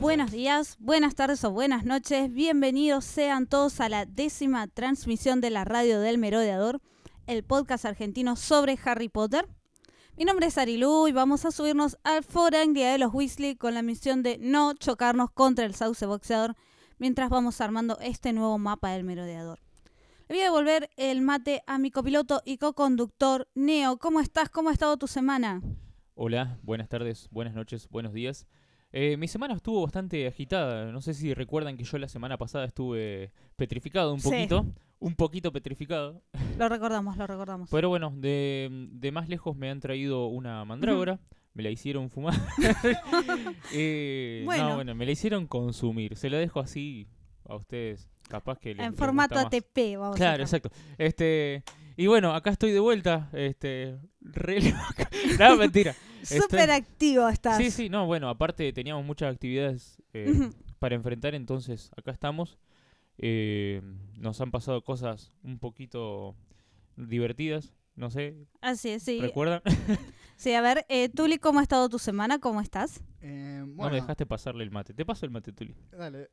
Buenos días, buenas tardes o buenas noches. Bienvenidos sean todos a la décima transmisión de la radio del Merodeador, el podcast argentino sobre Harry Potter. Mi nombre es Arilu y vamos a subirnos al Foranglia de los Weasley con la misión de no chocarnos contra el sauce boxeador mientras vamos armando este nuevo mapa del Merodeador. Le voy a devolver el mate a mi copiloto y co-conductor Neo. ¿Cómo estás? ¿Cómo ha estado tu semana? Hola, buenas tardes, buenas noches, buenos días. Eh, mi semana estuvo bastante agitada. No sé si recuerdan que yo la semana pasada estuve petrificado un Sí. poquito. Un poquito petrificado. Lo recordamos, lo recordamos. Pero bueno, de, de más lejos me han traído una mandrágora. Me la hicieron fumar. Eh, Bueno. No, bueno, me la hicieron consumir. Se la dejo así a ustedes. Capaz que en formato. ATP, vamos a Claro, exacto. Este, y bueno, acá estoy de vuelta. Este, re loco. No, mentira. Estoy- Súper activo estás. Sí, sí, no, bueno, aparte teníamos muchas actividades eh, para enfrentar, entonces acá estamos. Eh, nos han pasado cosas un poquito divertidas, no sé, Así es, sí. ¿recuerdan? Sí, a ver, eh, Tuli, ¿cómo ha estado tu semana? ¿Cómo estás? Eh, No bueno, me dejaste pasarle el mate. Te paso el mate, Tuli. dale.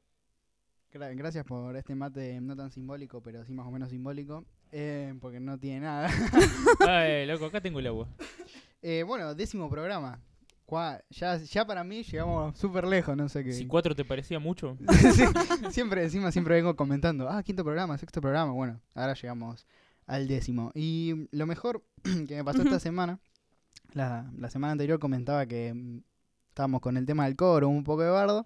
Gra- gracias por este mate no tan simbólico, pero sí más o menos simbólico, eh, porque no tiene nada. Ay, loco, acá tengo el agua. Eh, bueno, décimo programa. Ya, ya para mí llegamos súper lejos, no sé qué. Si cuatro te parecía mucho, Sí, siempre, encima, siempre vengo comentando, ah, quinto programa, sexto programa. Bueno, ahora llegamos al décimo. Y lo mejor que me pasó esta Ujú. semana, la, la semana anterior comentaba que mm, estábamos con el tema del coro, un poco de bardo,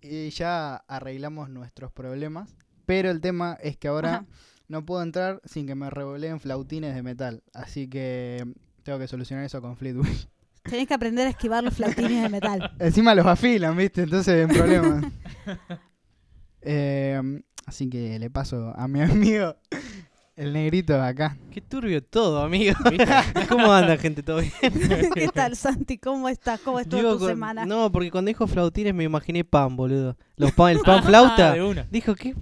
y ya arreglamos nuestros problemas. Pero el tema es que ahora Ajá. No puedo entrar sin que me revoleen flautines de metal. Así que tengo que solucionar eso con Fleetwood. Tenés que aprender a esquivar los flautines de metal. Encima los afilan, ¿viste? Entonces es un problema. Eh, así que le paso a mi amigo el negrito acá. Qué turbio todo, amigo. ¿Cómo anda, gente? ¿Todo bien? ¿Qué tal, Santi? ¿Cómo estás? ¿Cómo estuvo Digo, tu con- semana? No, porque cuando dijo flautines me imaginé pan, boludo. Los pan, el pan Ah, flauta. de una. Dijo, ¿qué?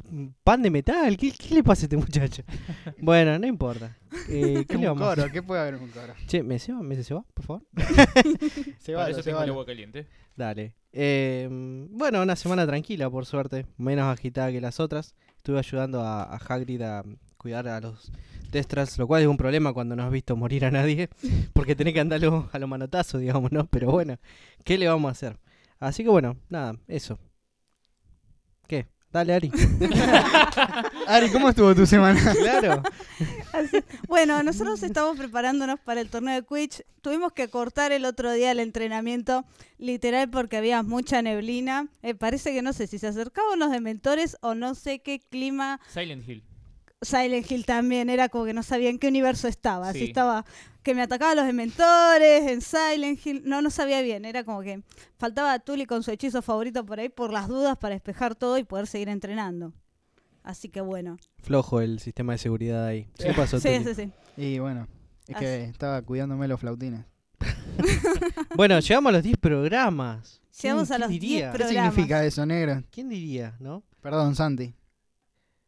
¿Pan de metal? ¿Qué, qué le pasa a este muchacho? bueno, no importa. Eh, ¿Qué le un vamos a coro, hacer? ¿qué puede haber en un coro? Che, ¿me se va? ¿Me se va, por favor? Se va, eso se tengo el va. agua caliente. Dale. Eh, bueno, una semana tranquila, por suerte. Menos agitada que las otras. Estuve ayudando a, a Hagrid a cuidar a los Destras, lo cual es un problema cuando no has visto morir a nadie. Porque tenés que andarlo a los manotazos, digamos, ¿no? Pero bueno, ¿qué le vamos a hacer? Así que bueno, nada, eso. ¿Qué? Dale, Ari. Ari, ¿cómo estuvo tu semana? claro. Así- Bueno, nosotros estamos preparándonos para el torneo de Quidditch. Tuvimos que cortar el otro día el entrenamiento, literal, porque había mucha neblina. Eh, parece que no sé si se acercaban los dementores o no sé qué clima. Silent Hill. Silent Hill también, era como que no sabía en qué universo estaba. Si Sí. estaba que me atacaban los dementores en Silent Hill. No, no sabía bien. Era como que faltaba a Tully con su hechizo favorito por ahí por las dudas para despejar todo y poder seguir entrenando. Así que bueno. Flojo el sistema de seguridad ahí. ¿Qué pasó, Sí, sí, sí. Y bueno, es que estaba cuidándome los flautines. Bueno, llegamos a los 10 programas. ¿Quién- Llegamos a los diría? 10 ¿Qué programas. significa eso, negro? ¿Quién diría, no? Perdón, Santi.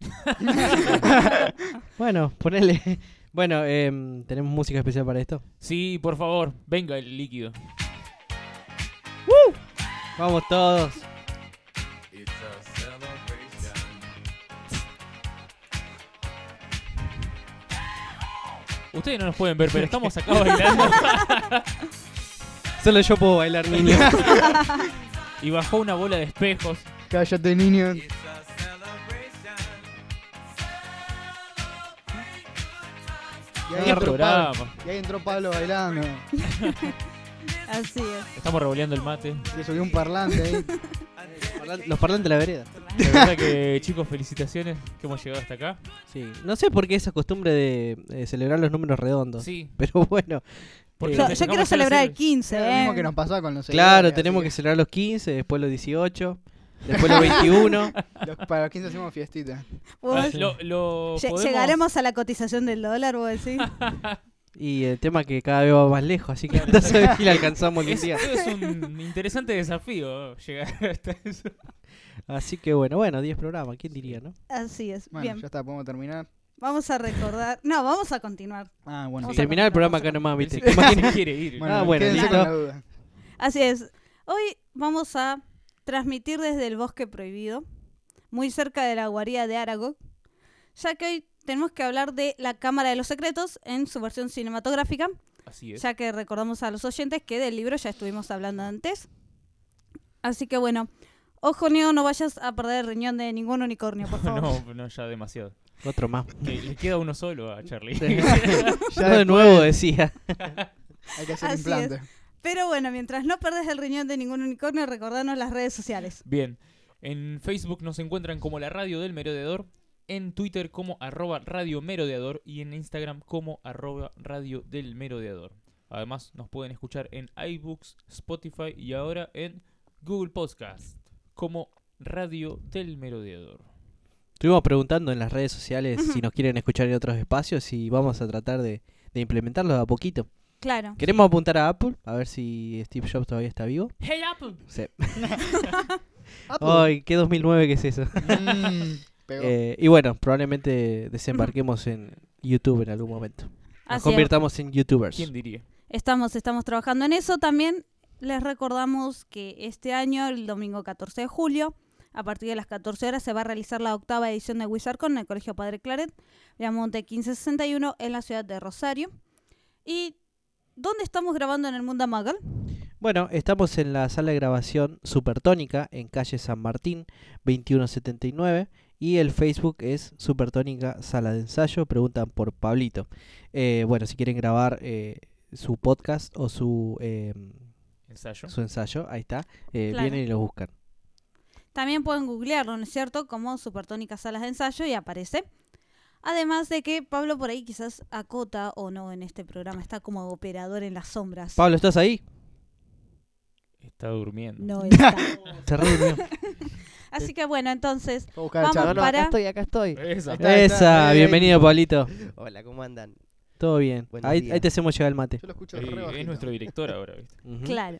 Bueno, ponele. Bueno, em, tenemos música especial para esto. Sí, por favor, venga el líquido. Vamos todos. Ustedes no nos pueden ver, pero estamos acá bailando. Solo yo puedo bailar, niño. y bajó una bola de espejos. Cállate, niño. Y ahí, ¡Qué entró Pablo, y ahí entró Pablo bailando. Así es. Estamos revoleando el mate. Le subió un parlante ahí. Los parlantes de la vereda. La verdad que, chicos, felicitaciones que hemos llegado hasta acá. Sí. No sé por qué esa costumbre de, eh, celebrar los números redondos. Sí, Pero bueno, Porque Yo, quiero celebrar el 15, Es lo ¿eh? mismo que nos pasaba con los Claro, tenemos que celebrar los 15, después los 18, después los 21. los- para los 15 hacemos fiestita. Vos- Ah, lo, lo lle- podemos- Llegaremos a la cotización del dólar, vos decís. Y el tema que cada vez va más lejos, así que anda a saber si la alcanzamos Es, día. es un interesante desafío llegar hasta eso. Así que bueno, bueno, 10 programas, ¿quién diría, no? Así es. Bueno, Bien, ya está, podemos terminar. vamos a recordar. No, vamos a continuar. Ah, bueno. Vamos sí. a Terminar el programa acá nomás, ¿viste? se, ¿Qué más se tiene? quiere ir. Bueno, Ah, bueno, quédense listo. con la duda. Así es. Hoy vamos a transmitir desde el bosque prohibido, muy cerca de la guarida de Aragog, ya que hoy tenemos que hablar de la Cámara de los Secretos en su versión cinematográfica, Así es. ya que recordamos a los oyentes que del libro ya estuvimos hablando antes. Así que bueno, ojo Neo, no vayas a perder el riñón de ningún unicornio, por favor. No, no, ya demasiado. Otro más. Que le queda uno solo a Charlie. Ya de nuevo decía. Hay que hacer Así implante. Pero bueno, mientras no perdes el riñón de ningún unicornio, recordanos las redes sociales. Bien. En Facebook nos encuentran como la radio del merodeador, en Twitter como arroba radio merodeador y en Instagram como arroba radio del merodeador. Además nos pueden escuchar en iBooks, Spotify y ahora en Google Podcast como radio del merodeador. Estuvimos preguntando en las redes sociales si nos quieren escuchar en otros espacios y vamos a tratar de, de implementarlo de a poquito. Claro. Queremos apuntar a Apple, a ver si Steve Jobs todavía está vivo. Hey Apple. Sí. Apple. Ay, qué 2009 que es eso. Mm. Eh, y bueno, probablemente desembarquemos en YouTube en algún momento. Nos Así es. convirtamos en YouTubers. ¿Quién diría? Estamos, estamos trabajando en eso. También les recordamos que este año, el domingo 14 de julio, a partir de las 14 horas, se va a realizar la octava edición de WizardCon en el Colegio Padre Claret, Viamonte 1561, en la ciudad de Rosario. ¿Y dónde estamos grabando en el Mundo Magal? Bueno, estamos en la sala de grabación Supertónica en calle San Martín 2179 y el Facebook es Supertónica Sala de Ensayo. Preguntan por Pablito. Eh, bueno, si quieren grabar eh, su podcast o su, eh, Ensayo. su ensayo, ahí está. eh, Claro. Vienen y lo buscan. También pueden googlearlo, ¿no es cierto? Como Supertónicas Salas de Ensayo y aparece. Además de que Pablo por ahí quizás acota o no en este programa, está como operador en las sombras. Pablo, ¿estás ahí? Está durmiendo. No está. Se re durmió. Así que bueno, entonces Voy a buscar el vamos chat. No, no, para- acá estoy, acá estoy. Esa. Esa, ahí. bienvenido Pablito. Hola, ¿cómo andan? Todo bien. Ahí, ahí te hacemos llegar el mate. Yo lo escucho Eh, re es nuestro director ahora, ¿viste? Claro.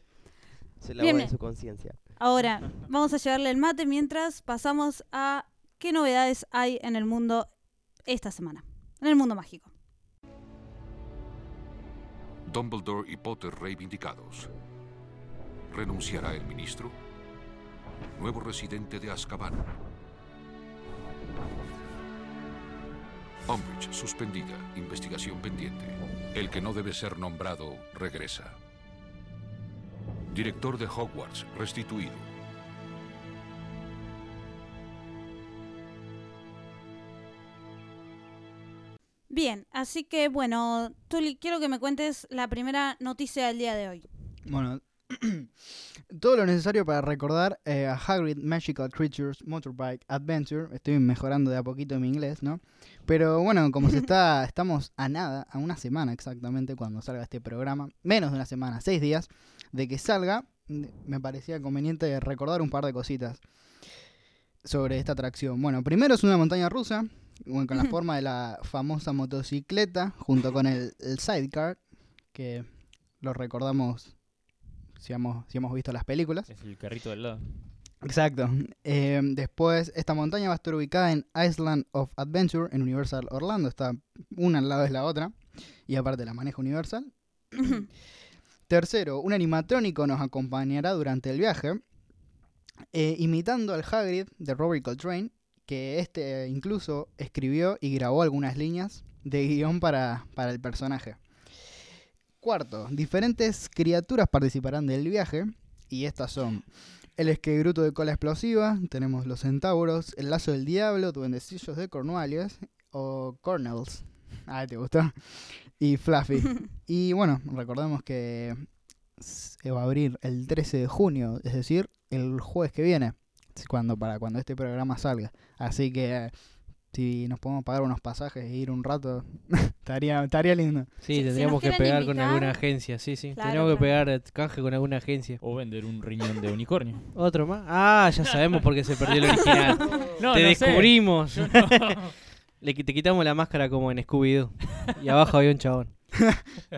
Se la Bien. de su conciencia. Ahora vamos a llevarle el mate mientras pasamos a qué novedades hay en el mundo esta semana, en el mundo mágico. Dumbledore y Potter reivindicados. ¿Renunciará el ministro? Nuevo residente de Azkaban. Umbridge suspendida. Investigación pendiente. El que no debe ser nombrado regresa. Director de Hogwarts restituido. Bien, así que bueno, Tuli, quiero que me cuentes la primera noticia del día de hoy. Bueno, todo lo necesario para recordar eh, a Hagrid Magical Creatures Motorbike Adventure. Estoy mejorando de a poquito mi inglés, ¿no? Pero bueno, como se está, estamos a nada, a una semana exactamente cuando salga este programa, menos de una semana, seis días de que salga, me parecía conveniente recordar un par de cositas sobre esta atracción. Bueno, primero es una montaña rusa, bueno, con la forma de la famosa motocicleta, junto con el, el sidecar, que lo recordamos si hemos, si hemos visto las películas. Es el carrito del lado. Exacto. Eh, después, esta montaña va a estar ubicada en Island of Adventure, en Universal Orlando. Está una al lado de la otra. Y aparte la maneja Universal. Tercero, un animatrónico nos acompañará durante el viaje, eh, imitando al Hagrid de Robert Coltrane, que este eh, incluso escribió y grabó algunas líneas de guion para, para el personaje. Cuarto, diferentes criaturas participarán del viaje, y estas son el esquegruto de cola explosiva, tenemos los centauros, el lazo del diablo, duendecillos de Cornualles, o Cornels, ah, ¿te gustó? Y Fluffy. Y bueno, recordemos que se va a abrir el 13 de junio, es decir, el jueves que viene, cuando, para cuando este programa salga. Así que eh, Si nos podemos pagar unos pasajes e ir un rato, estaría, estaría lindo. Sí, Si- tendríamos que pegar con alguna agencia, sí, sí. Claro, Tenemos que claro. pegar canje con alguna agencia. O vender un riñón de unicornio. ¿Otro más? Ah, ya sabemos por qué se perdió el original. No, te no descubrimos. No. Le, te quitamos la máscara como en Scooby-Doo. Y abajo había un chabón.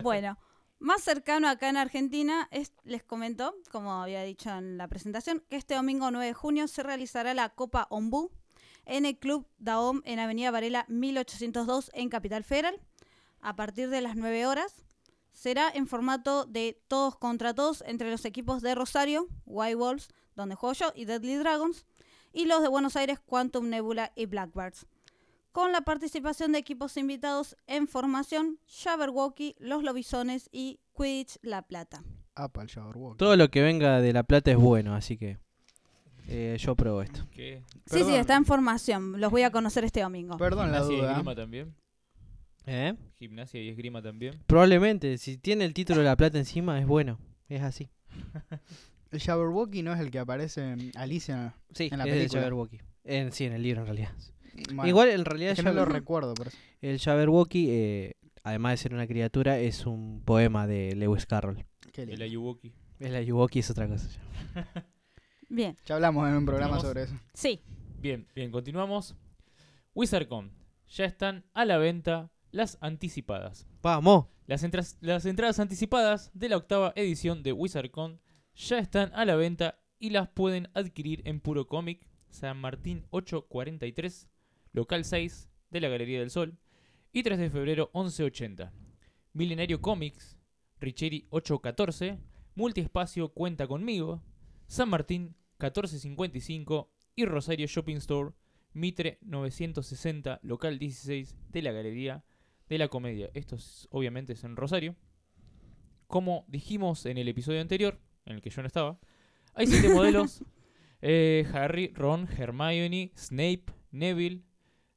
Bueno, más cercano acá en Argentina, es- les comento, como había dicho en la presentación, que este domingo 9 de junio se realizará la Copa Ombú en el Club Daom en Avenida Varela 1802 en Capital Federal, a partir de las 9 horas. Será en formato de todos contra todos entre los equipos de Rosario, White Wolves, donde juego yo, y Deadly Dragons, y los de Buenos Aires, Quantum Nebula y Blackbirds con la participación de equipos invitados en formación, Jabberwocky, Los Lobisones y Quidditch La Plata. Apa, el Jabberwocky. Todo lo que venga de La Plata es bueno, así que eh, yo pruebo esto. ¿Qué? Sí, sí, está en formación. Los voy a conocer este domingo. Perdón la Gimnasia y duda. esgrima también. ¿Eh? Gimnasia y esgrima también. Probablemente, si tiene el título de La Plata encima, es bueno. Es así. El Jabberwocky no es el que aparece en Alicia. Sí, En la es el película. Jabberwocky. En, sí, en el libro en realidad. Bueno, Igual en realidad es que no lo recuerdo, por eso. el Jabberwocky, eh, además de ser una criatura, es un poema de Lewis Carroll. Qué lindo. El Ayuwoki. El Ayuwoki es otra cosa. Bien, Ya hablamos en un programa sobre eso. sí. Bien, bien, continuamos. WizardCon. Ya están a la venta las anticipadas. ¡Vamos! Las, entras- las entradas anticipadas de la octava edición de WizardCon ya están a la venta y las pueden adquirir en Puro Comic, San Martín 843, local 6 de la Galería del Sol, y 3 de febrero 1180. Milenario Comics, Richeri 814, Multiespacio Cuenta Conmigo, San Martín 1455 y Rosario Shopping Store, Mitre 960, local 16 de la Galería de la Comedia. Esto es, obviamente es en Rosario. Como dijimos en el episodio anterior, en el que yo no estaba, hay siete modelos. eh, Harry, Ron, Hermione, Snape, Neville,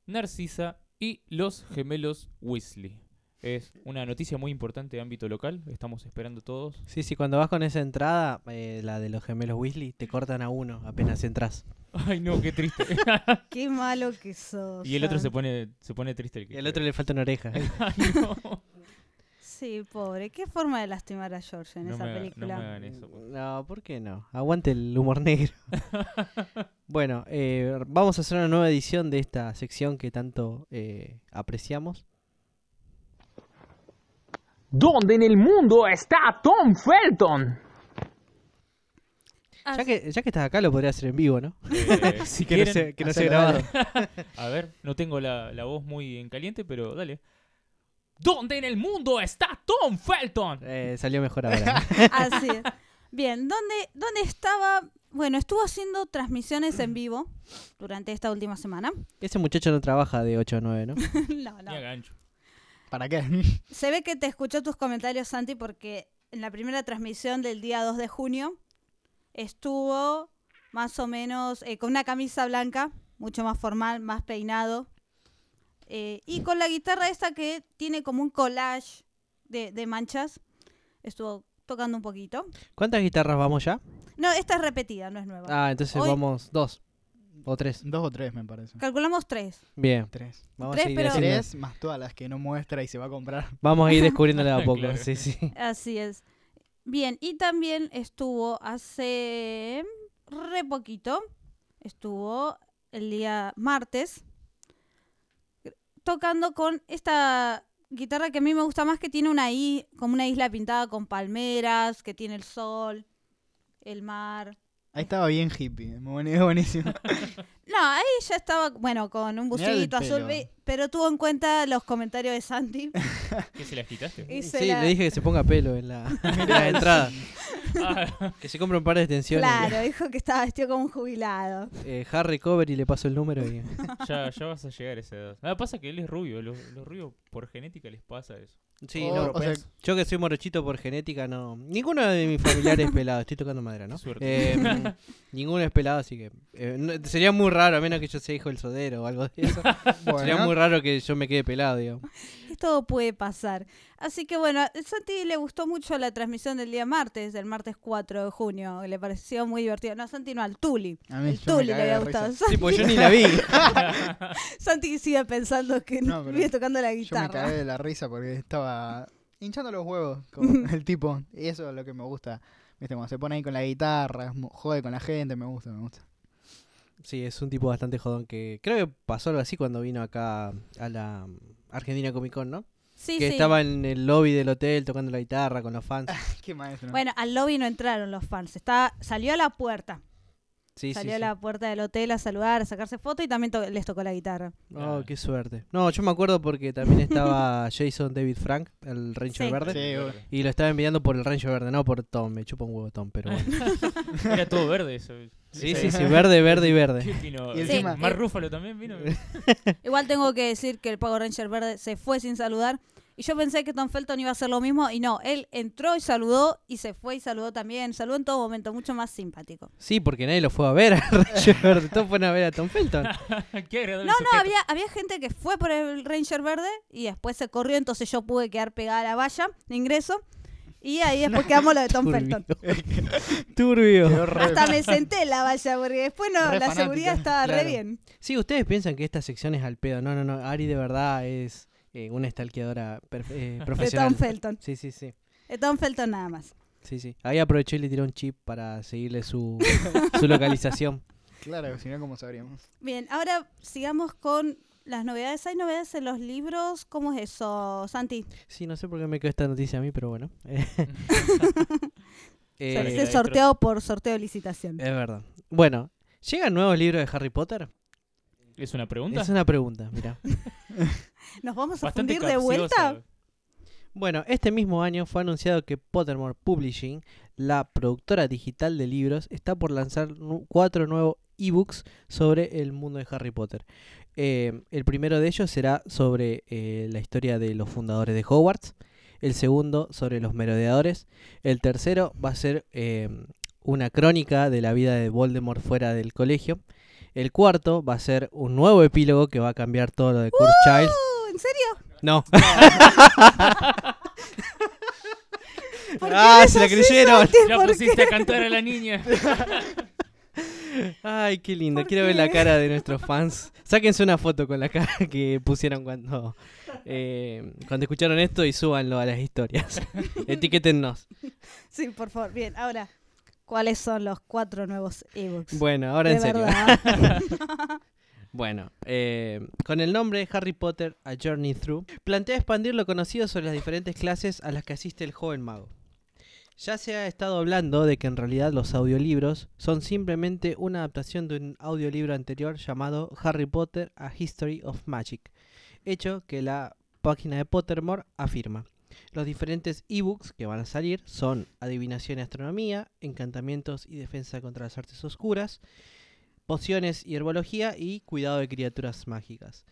Narcisa y los gemelos Weasley. Es una noticia muy importante de ámbito local. Estamos esperando todos. Sí, sí, cuando vas con esa entrada, eh, la de los gemelos Weasley, te cortan a uno apenas entras. Ay, no, qué triste. Qué malo que sos. y el otro se pone, se pone triste. El que Y al otro le falta una oreja. Ay, no. Sí, pobre. Qué forma de lastimar a George en No esa me haga- no película. me hagan eso. No, ¿por qué no? Aguante el humor negro. bueno, eh, vamos a hacer una nueva edición de esta sección que tanto eh, apreciamos. ¿Dónde en el mundo está Tom Felton? Ah, Ya que, ya que estás acá, lo podría hacer en vivo, ¿no? Eh, si que no quieren, sea, que no sea hacelo, grabado. A ver, no tengo la, la voz muy en caliente, pero dale. ¿Dónde en el mundo está Tom Felton? Eh, salió mejor ahora. Así es. Bien, ¿dónde, ¿dónde estaba? Bueno, estuvo haciendo transmisiones en vivo durante esta última semana. Ese muchacho no trabaja de 8 a 9, ¿no? no, no. Gancho. ¿Para qué? Se ve que te escuchó tus comentarios, Santi, porque en la primera transmisión del día 2 de junio estuvo más o menos eh, con una camisa blanca, mucho más formal, más peinado, eh, y con la guitarra esta que tiene como un collage de, de manchas. Estuvo tocando un poquito. ¿Cuántas guitarras vamos ya? No, esta es repetida, no es nueva. Ah, entonces Hoy- vamos dos o tres. Dos o tres, me parece. Calculamos tres. Bien, Tres. vamos Tres, a ir pero- Tres más todas las que no muestra y se va a comprar. Vamos a ir descubriéndole a poco. Claro. Sí, sí. Así es. Bien, y también estuvo hace re poquito, estuvo el día martes, tocando con esta guitarra que a mí me gusta más, que tiene una i, como una isla pintada con palmeras, que tiene el sol, el mar. Ahí estaba bien hippie. buenísimo. No, ahí ya estaba, bueno, con un busito azul, pero tuvo en cuenta los comentarios de Santi. ¿Qué se las quitaste? Sí, la- le dije que se ponga pelo en la, en la entrada. Ah, Que se compre un par de extensiones. Claro, dijo que estaba vestido como un jubilado. Eh, Harry Cover y le paso el número y... ya, ya vas a llegar a esa edad. Nada, pasa que él es rubio. Los, los rubios por genética les pasa eso. Sí, O- no, o sea, yo que soy morochito por genética, no. Ninguno de mis familiares es pelado, estoy tocando madera, ¿no? Qué suerte. Eh, ninguno es pelado, así que. eh, no- sería muy raro, a menos que yo sea hijo del sodero o algo de eso. Sería bueno, muy raro que yo me quede pelado, digamos. que todo puede pasar. Así que bueno, a Santi le gustó mucho la transmisión del día martes, del martes 4 de junio. Le pareció muy divertido. No, Santi no, al Tuli. A mí El yo me Tuli le cagué había gustado. Sí, porque yo ni la vi. Santi sigue pensando que No, pero viene tocando la Yo me cagué de la risa porque estaba hinchando los huevos con el tipo. Y eso es lo que me gusta. Viste, cuando se pone ahí con la guitarra, jode con la gente, me gusta, me gusta. Sí, es un tipo bastante jodón que creo que pasó algo así cuando vino acá a la Argentina Comic Con, ¿no? Sí, que sí. estaba en el lobby del hotel tocando la guitarra con los fans. Qué maestro. Bueno, al lobby no entraron los fans. Está, salió a la puerta. Sí, salió sí. a la puerta del hotel a saludar, a sacarse foto y también to- les tocó la guitarra. Oh, qué suerte. No, yo me acuerdo porque también estaba Jason David Frank, el Ranger Sí. Verde. Y lo estaba enviando por el Ranger Verde, no por Tom. Me chupa un huevo Tom, pero bueno. Era todo verde eso. Sí, sí, sí, verde, verde y verde. Y encima- Mar Sí. Rúfalo también vino. Igual tengo que decir que el Pago Ranger Verde se fue sin saludar. Y yo pensé que Tom Felton iba a hacer lo mismo. Y no, él entró y saludó y se fue y saludó también. Saludó en todo momento, mucho más simpático. Sí, porque nadie lo fue a ver al Ranger Verde. Todos fueron a ver a Tom Felton. No, no, había, había gente que fue por el Ranger Verde y después se corrió. Entonces yo pude quedar pegada a la valla de ingreso. Y ahí después quedamos lo de Tom Felton. Turbio. Re- Hasta me senté en la valla porque después no, Re la fanática, seguridad estaba re claro. bien. Sí, ustedes piensan que esta sección es al pedo. No, no, no. Ari de verdad es eh, una stalkeadora eh, De profesional. Tom Felton. Sí, sí, sí. De Tom Felton nada más. Sí, sí. Ahí aprovechó y le tiró un chip para seguirle su, su localización. Claro, si no, ¿cómo sabríamos? Bien, ahora sigamos con las novedades. ¿Hay novedades en los libros? ¿Cómo es eso, Santi? Sí, no sé por qué me quedó esta noticia a mí, pero bueno. Eh, Sorteo- la sorteado por sorteo de licitación. es verdad. Bueno, ¿llegan nuevos libros de Harry Potter? ¿Es una pregunta? Es una pregunta, mira. ¿Nos vamos a Bastante fundir de vuelta? Bueno, este mismo año fue anunciado que Pottermore Publishing, la productora digital de libros, está por lanzar cuatro nuevos ebooks sobre el mundo de Harry Potter. Eh, el primero de ellos será sobre eh, la historia de los fundadores de Hogwarts. El segundo sobre los merodeadores. El tercero va a ser eh, una crónica de la vida de Voldemort fuera del colegio. El cuarto va a ser un nuevo epílogo que va a cambiar todo lo de Kurt Childs. Uh, ¿En serio? No. ¿Por qué ah, se la creyeron. Ya ¿Por pusiste qué? a cantar a la niña. Ay, qué lindo. ¿Por Quiero ver la cara de nuestros fans. Sáquense una foto con la cara que pusieron cuando, eh, cuando escucharon esto y súbanlo a las historias. Etiquétennos. Sí, por favor. Bien, ahora, ¿cuáles son los cuatro nuevos ebooks? Bueno, ahora De en serio. Bueno, eh, con el nombre Harry Potter A Journey Through, plantea expandir lo conocido sobre las diferentes clases a las que asiste el joven mago. Ya se ha estado hablando de que en realidad los audiolibros son simplemente una adaptación de un audiolibro anterior llamado Harry Potter A History of Magic, hecho que la página de Pottermore afirma. Los diferentes ebooks que van a salir son Adivinación y Astronomía, Encantamientos y Defensa contra las Artes Oscuras, Pociones y Herbología y Cuidado de Criaturas Mágicas.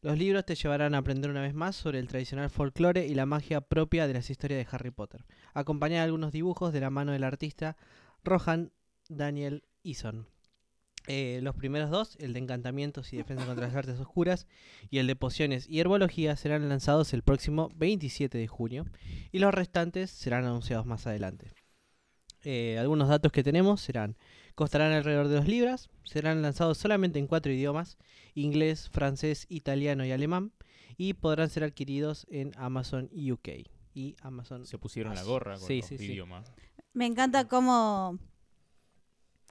Los libros te llevarán a aprender una vez más sobre el tradicional folclore y la magia propia de las historias de Harry Potter, acompañada de algunos dibujos de la mano del artista Rohan Daniel Eason. Eh, los primeros dos, el de Encantamientos y Defensa contra las Artes Oscuras y el de Pociones y Herbología, serán lanzados el próximo 27 de junio y los restantes serán anunciados más adelante. Eh, algunos datos que tenemos serán, costarán alrededor de 2 libras, serán lanzados solamente en cuatro idiomas, inglés, francés, italiano y alemán, y podrán ser adquiridos en Amazon UK y Amazon. Se pusieron la gorra con Sí, los sí, sí. idiomas. Me encanta cómo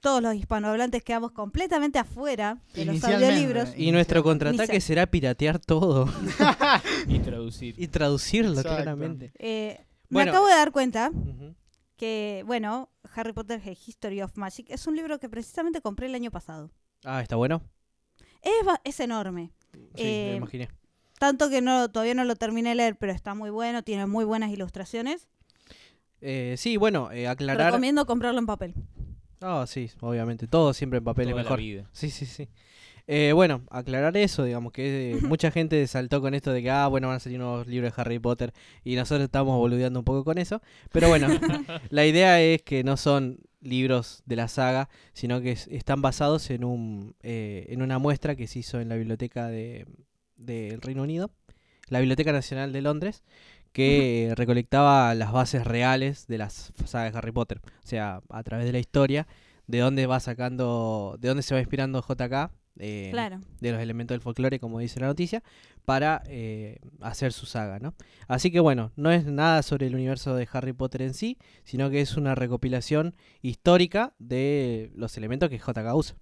todos los hispanohablantes quedamos completamente afuera de los audiolibros. Y nuestro contraataque será piratear todo Y traducir. y traducirlo Exacto. claramente. Eh, Bueno. Me acabo de dar cuenta que, bueno, Harry Potter The History of Magic es un libro que precisamente compré el año pasado. Ah, está bueno. Es, es enorme. Sí, Eh, me imaginé. Tanto que no todavía no lo terminé de leer, pero está muy bueno, tiene muy buenas ilustraciones. Eh, sí, bueno, eh, aclarar. Recomiendo comprarlo en papel. Ah, sí, obviamente. Todo siempre en papel Toda es la mejor. vida. Sí, sí, sí. Eh, bueno, aclarar eso, digamos, que eh, mucha gente saltó con esto de que, ah, bueno, van a salir nuevos libros de Harry Potter y nosotros estamos boludeando un poco con eso. Pero bueno, la idea es que no son libros de la saga, sino que es- están basados en, un, eh, en una muestra que se hizo en la biblioteca de- del Reino Unido, la Biblioteca Nacional de Londres, que recolectaba las bases reales de las sagas de Harry Potter. O sea, a través de la historia, de dónde va sacando, de dónde se va inspirando JK. eh, Claro. de los elementos del folclore, como dice la noticia, para eh, hacer su saga, ¿no? Así que bueno, no es nada sobre el universo de Harry Potter en sí, sino que es una recopilación histórica de los elementos que JK usa.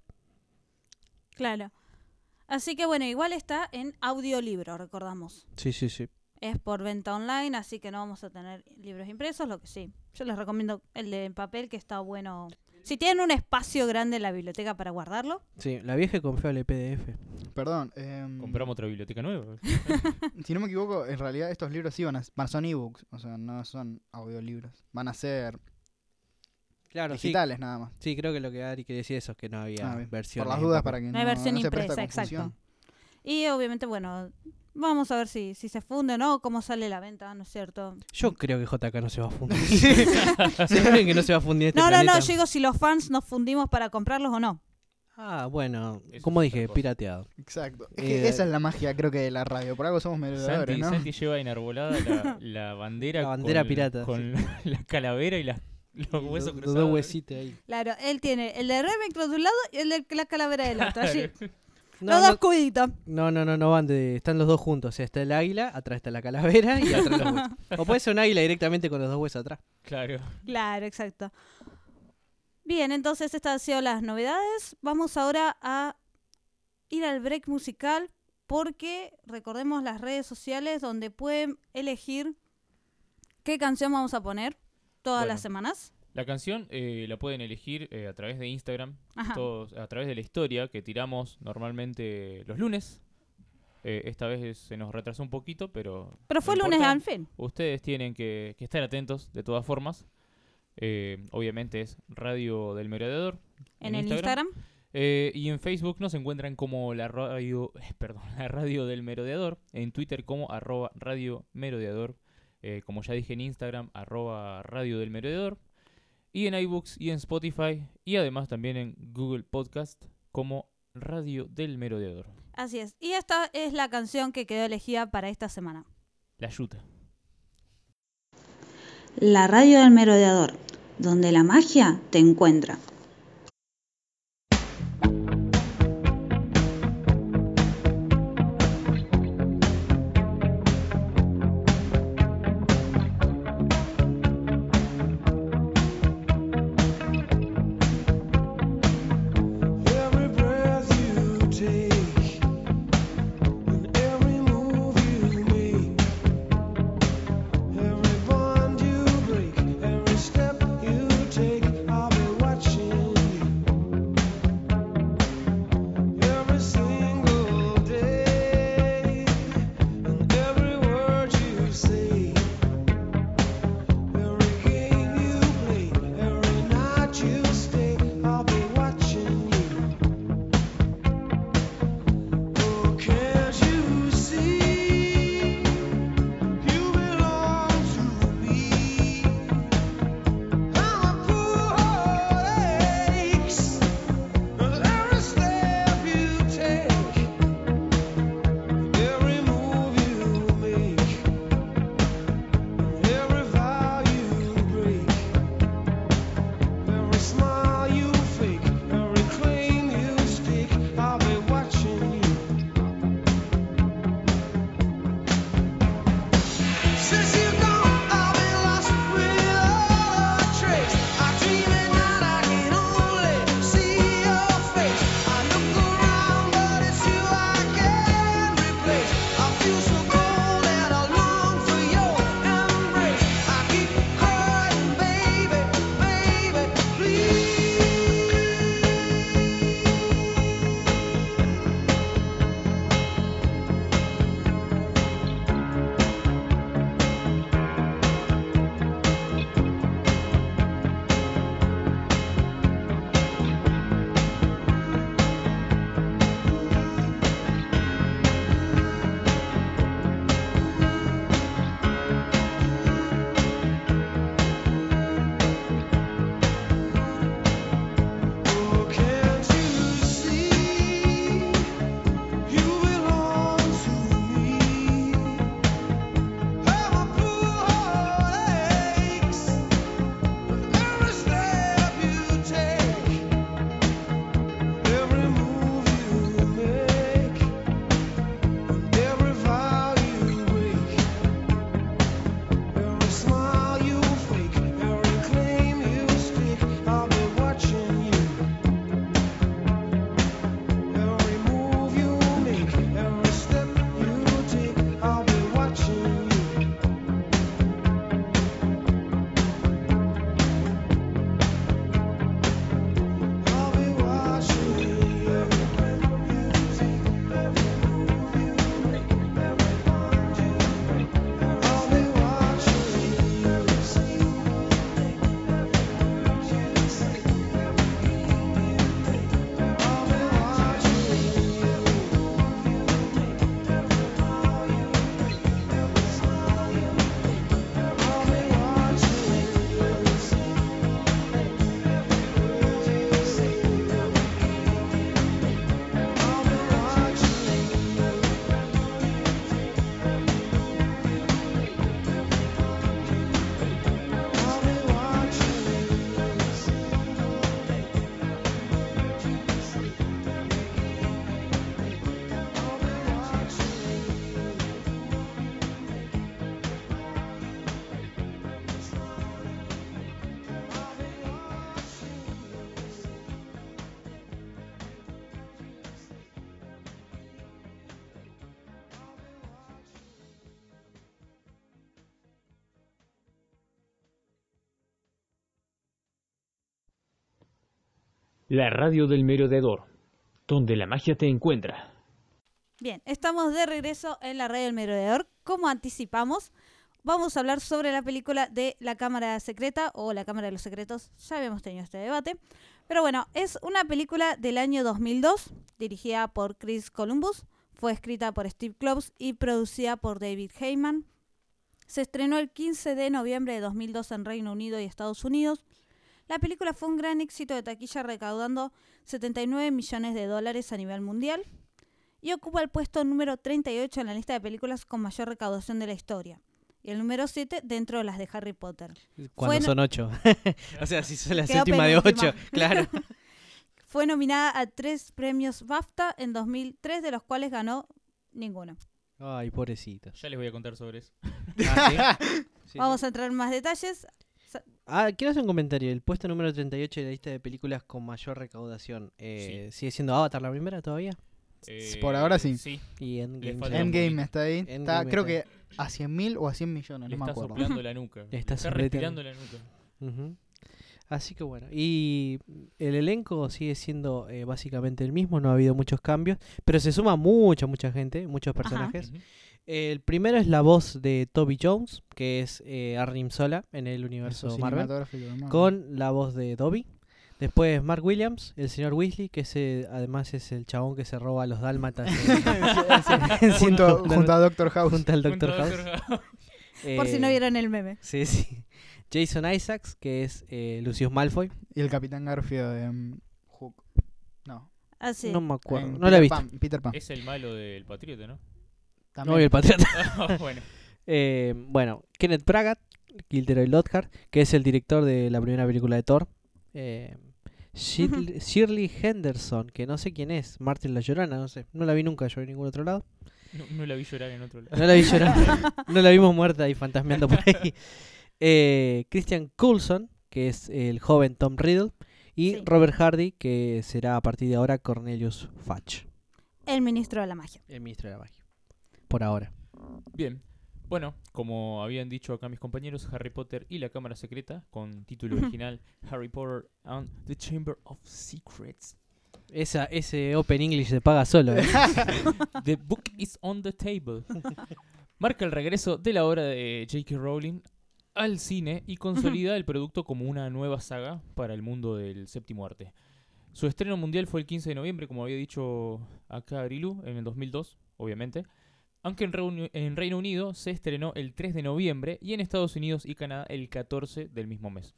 Claro. Así que bueno, igual está en audiolibro, recordamos. Sí, sí, sí. Es por venta online, así que no vamos a tener libros impresos, lo que sí. Yo les recomiendo el de papel, que está bueno. Si tienen un espacio grande en la biblioteca para guardarlo, Sí, la vieja confiable PDF. Perdón. em, Compramos otra biblioteca nueva. Si no me equivoco, en realidad estos libros sí van a, van- son ebooks, o sea, no son audiolibros. Van a ser Claro, sí. digitales nada más. Sí, creo que lo que Ari quería decir eso es que no había Ah, versión. Por las dudas, para que no no, hay versión no se impresa, exacto. Y obviamente, bueno, vamos a ver si, si se funde o no, cómo sale la venta, ¿no es cierto? Yo creo que JK no se va a fundir. ¿Se creen que no se va a fundir este no, no, planeta? no, yo digo si los fans nos fundimos para comprarlos o no. Ah, bueno, Eso como es otra dije, cosa. pirateado. Exacto. Es Eh, que esa es la magia, creo que, de la radio. Por algo somos Santi, ¿no? Santi lleva enarbolada la, la bandera, La bandera con, pirata, con la calavera y las- los huesos Los- los cruzados. dos huesitos ahí. Claro, él tiene el de Ravenclaw de un lado y el de la calavera del otro, allí. No, los no, dos cubitos. no, no, no, no van de. Están los dos juntos. O sea, está el águila, atrás está la calavera y atrás los huesos. O puede ser un águila directamente con los dos huesos atrás. Claro. Claro, exacto. Bien, entonces estas han sido las novedades. Vamos ahora a ir al break musical porque recordemos las redes sociales donde pueden elegir qué canción vamos a poner todas Bueno. las semanas. La canción eh, la pueden elegir eh, a través de Instagram, todos- a través de la historia que tiramos normalmente los lunes. Eh, esta vez se nos retrasó un poquito, pero. Pero fue no lunes al fin. Ustedes tienen que, que estar atentos de todas formas. Obviamente es Radio del Merodeador. En, el Instagram. Y en Facebook nos encuentran como la radio, perdón, la radio del merodeador. En Twitter como arroba radio merodeador. Como ya dije en Instagram, arroba radio del merodeador. Y en iBooks y en Spotify. Y además también en Google Podcast como radio del merodeador. Así es. Y esta es la canción que quedó elegida para esta semana. La yuta. La radio del merodeador, donde la magia te encuentra. La radio del merodeador, donde la magia te encuentra. Bien, estamos de regreso en la radio del merodeador. Como anticipamos, vamos a hablar sobre la película de La Cámara Secreta o La Cámara de los Secretos. Ya habíamos tenido este debate. Pero bueno, es una película del año 2002, dirigida por Chris Columbus. Fue escrita por Steve Kloves y producida por David Heyman. Se estrenó el 15 de noviembre de 2002 en Reino Unido y Estados Unidos. La película fue un gran éxito de taquilla recaudando 79 millones de dólares a nivel mundial y ocupa el puesto número 38 en la lista de películas con mayor recaudación de la historia. Y el número 7 dentro de las de Harry Potter. Cuando Fue- son ocho. o sea, si son la Quedó séptima de penúltima. ocho, claro. Fue nominada a tres premios BAFTA en 2003, de los cuales ganó ninguno. Ay, pobrecito. Ya les voy a contar sobre eso. Ah, ¿sí? Sí, Vamos a entrar en más detalles. Ah, quiero hacer un comentario. El puesto número 38 de la lista de películas con mayor recaudación. Eh, ¿Sigue siendo Avatar la primera todavía? Eh, Por ahora sí. Sí, Y Endgame. está ahí. Endgame Está, creo está que a 100 mil o a 100 millones, le no me está soplando la nuca. Le está respirando la nuca. Así que bueno. Y el elenco sigue siendo eh, básicamente el mismo. No ha habido muchos cambios. Pero se suma mucha, mucha gente. Muchos personajes. El primero es la voz de Toby Jones, que es eh, Arnim Sola en el universo Marvel. cinematográfico de Marvel. con la voz de Dobby. Después Mark Williams, el señor Weasley, que ese, además es el chabón que se roba a los dálmatas en- en junto, a Doctor House. junto al Junto Doctor a House. Doctor House. Por si no Eh, vieron el meme. Sí, sí. Jason Isaacs, que es eh, Lucius Malfoy. Y el Capitán Garfio de mm, Hook. No. Así. No me acuerdo. en No la he Peter visto. Pan, Peter Pan. Es el malo del Patriota, ¿no? También. No vi el Patriota. bueno, Eh, bueno, Kenneth Bragat, Gilderoy Lockhart, que es el director de la primera película de Thor. Eh, Shirley, Shirley Henderson, que no sé quién es. Martin La Llorona, no sé. No la vi nunca yo en ningún otro lado. no, no la vi llorar en otro lado. No la vi llorar. no la vimos muerta y fantasmeando por ahí. Eh, Christian Coulson, que es el joven Tom Riddle. Y Sí. Robert Hardy, que será a partir de ahora Cornelius Fudge, El ministro de la magia. el ministro de la magia. Por ahora. Bien. Bueno, como habían dicho acá mis compañeros, Harry Potter y la Cámara Secreta, con título original Harry Potter and the Chamber of Secrets. Esa, ese Open English se paga solo. ¿eh? The book is on the table. Marca el regreso de la obra de J.K. Rowling al cine y consolida el producto como una nueva saga para el mundo del séptimo arte. Su estreno mundial fue el 15 de noviembre, como había dicho acá Arilu, en el 2002, obviamente. Aunque en, Reuni- en Reino Unido se estrenó el 3 de noviembre y en Estados Unidos y Canadá el 14 del mismo mes.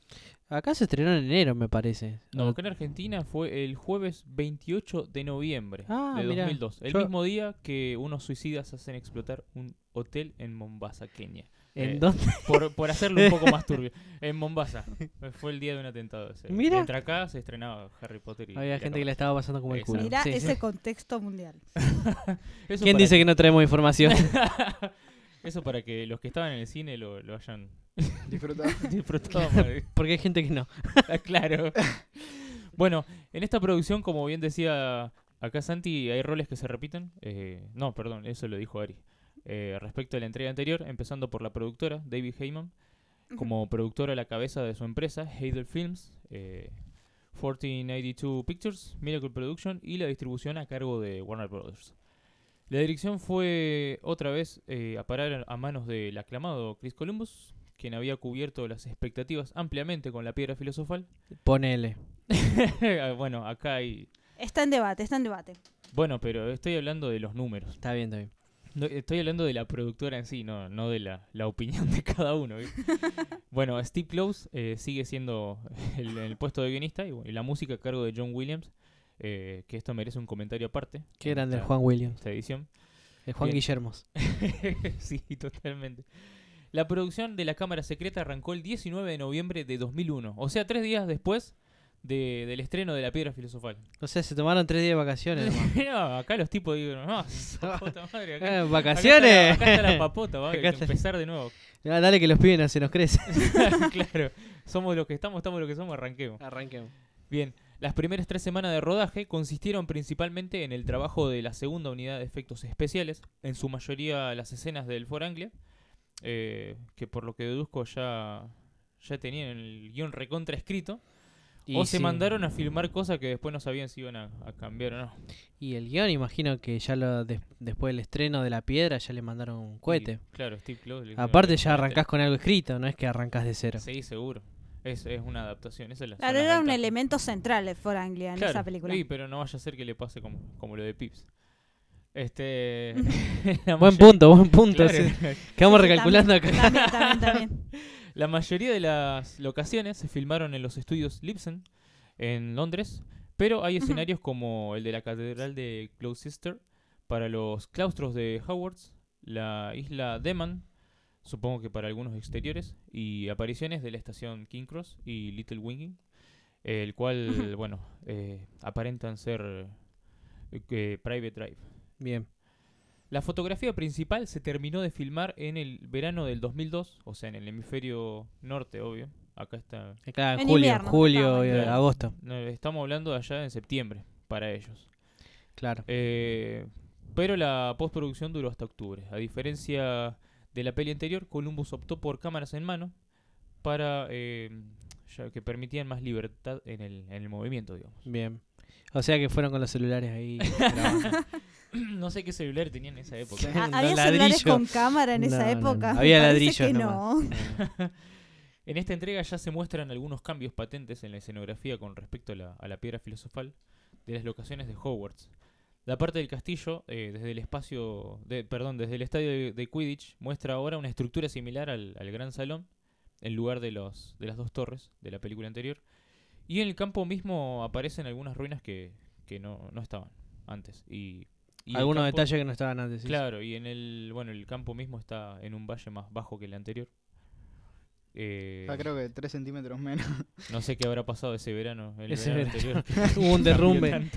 Acá se estrenó en enero, me parece. No, acá en Argentina fue el jueves 28 de noviembre Ah, de mirá. 2002. El Yo- mismo día que unos suicidas hacen explotar un hotel en Mombasa, Kenia. ¿En Eh, dónde? Por, por hacerlo un poco más turbio. En Mombasa. Fue el día de un atentado. ese. Mira. Mientras acá se estrenaba Harry Potter y Había y gente que la estaba pasando como el Exacto. culo. Mirá Sí, sí. ese contexto mundial. Eso ¿Quién para dice que no traemos información? Eso para que los que estaban en el cine lo, lo hayan Disfrutado. disfrutado. Porque hay gente que no. Ah, claro. Bueno, en esta producción, como bien decía acá Santi, hay roles que se repiten. Eh, no, perdón, eso lo dijo Ari. Eh, respecto a la entrega anterior, empezando por la productora, David Heyman, como productora a la cabeza de su empresa, Heider Films, eh, 1492 Pictures, Miracle Production y la distribución a cargo de Warner Brothers. La dirección fue otra vez eh, a parar a manos del aclamado Chris Columbus, quien había cubierto las expectativas ampliamente con la piedra filosofal. Ponele. bueno, acá hay... Está en debate, está en debate. Bueno, pero estoy hablando de los números. Está bien, está bien. No, estoy hablando de la productora en sí, no, no de la, la opinión de cada uno. bueno, Steve Close eh, sigue siendo el, el puesto de guionista y, bueno, y la música a cargo de John Williams, eh, que esto merece un comentario aparte. Qué grande el Juan Williams. Esta edición. El Juan Bien. Guillermos. sí, totalmente. La producción de La Cámara Secreta arrancó el 19 de noviembre de 2001, o sea, tres días después de- del estreno de La Piedra Filosofal. O sea, se tomaron tres días de vacaciones. No, acá los tipos digo, no, puta madre, acá, Eh, acá ¡Vacaciones! está la, acá está la papota, va, Acá que está- empezar de nuevo. Ah, dale que los pibes no se nos crecen. claro, somos lo que estamos, estamos lo que somos, arranquemos. Arranquemos. Bien, las primeras tres semanas de rodaje consistieron principalmente en el trabajo de la segunda unidad de efectos especiales, en su mayoría las escenas del For Anglia, eh, que por lo que deduzco ya, ya tenían el guion recontra escrito. Y o se sí. mandaron a filmar cosas que después no sabían si iban a, a cambiar o no. Y el guion, imagino que ya lo después del estreno de La Piedra ya le mandaron un cohete. Y, claro, Steve dijeron, Aparte ya arrancás con algo escrito, no es que arrancás de cero. Sí, seguro. Es, es una adaptación. Esa es la, Claro, era un elemento central de Foranglia en Claro, esa película. Sí, pero no vaya a ser que le pase como, como lo de Pips. Este. Buen punto, buen punto. Claro. sí. Quedamos Sí, recalculando también, acá. También, también, también. La mayoría de las locaciones se filmaron en los estudios Libsen, en Londres, pero hay escenarios como el de la Catedral de Gloucester, para los claustros de Howards, la isla Deman, supongo que para algunos exteriores, y apariciones de la estación King Cross y Little Winging, el cual, bueno, eh, aparentan ser eh, Private Drive. Bien. La fotografía principal se terminó de filmar en el verano del 2002, o sea, en el hemisferio norte, obvio. Acá está. Acá en En julio, invierno, julio y estamos agosto. no, estamos hablando de allá en septiembre para ellos. Claro. Eh, pero la postproducción duró hasta octubre. A diferencia de la peli anterior, Columbus optó por cámaras en mano para eh, ya que permitían más libertad en el, en el movimiento, digamos. Bien. O sea que fueron con los celulares ahí. no sé qué celular tenían en esa época. Ah, ¿Había celulares con cámara en No, esa no, no. época? Había ladrillos que no. En esta entrega ya se muestran algunos cambios patentes en la escenografía con respecto a la, a la piedra filosofal de las locaciones de Hogwarts. La parte del castillo, eh, desde el espacio, de, perdón, desde el estadio de, de Quidditch, muestra ahora una estructura similar al, al gran salón, en lugar de, los, de las dos torres de la película anterior. Y en el campo mismo aparecen algunas ruinas que, que no, no estaban antes. Y, y Algunos campo- detalles que no estaban antes. Claro, y en el, bueno, el campo mismo está en un valle más bajo que el anterior. Eh, Ya creo que 3 centímetros menos. no sé qué habrá pasado ese verano. El Ese verano verano. anterior. Hubo un derrumbe.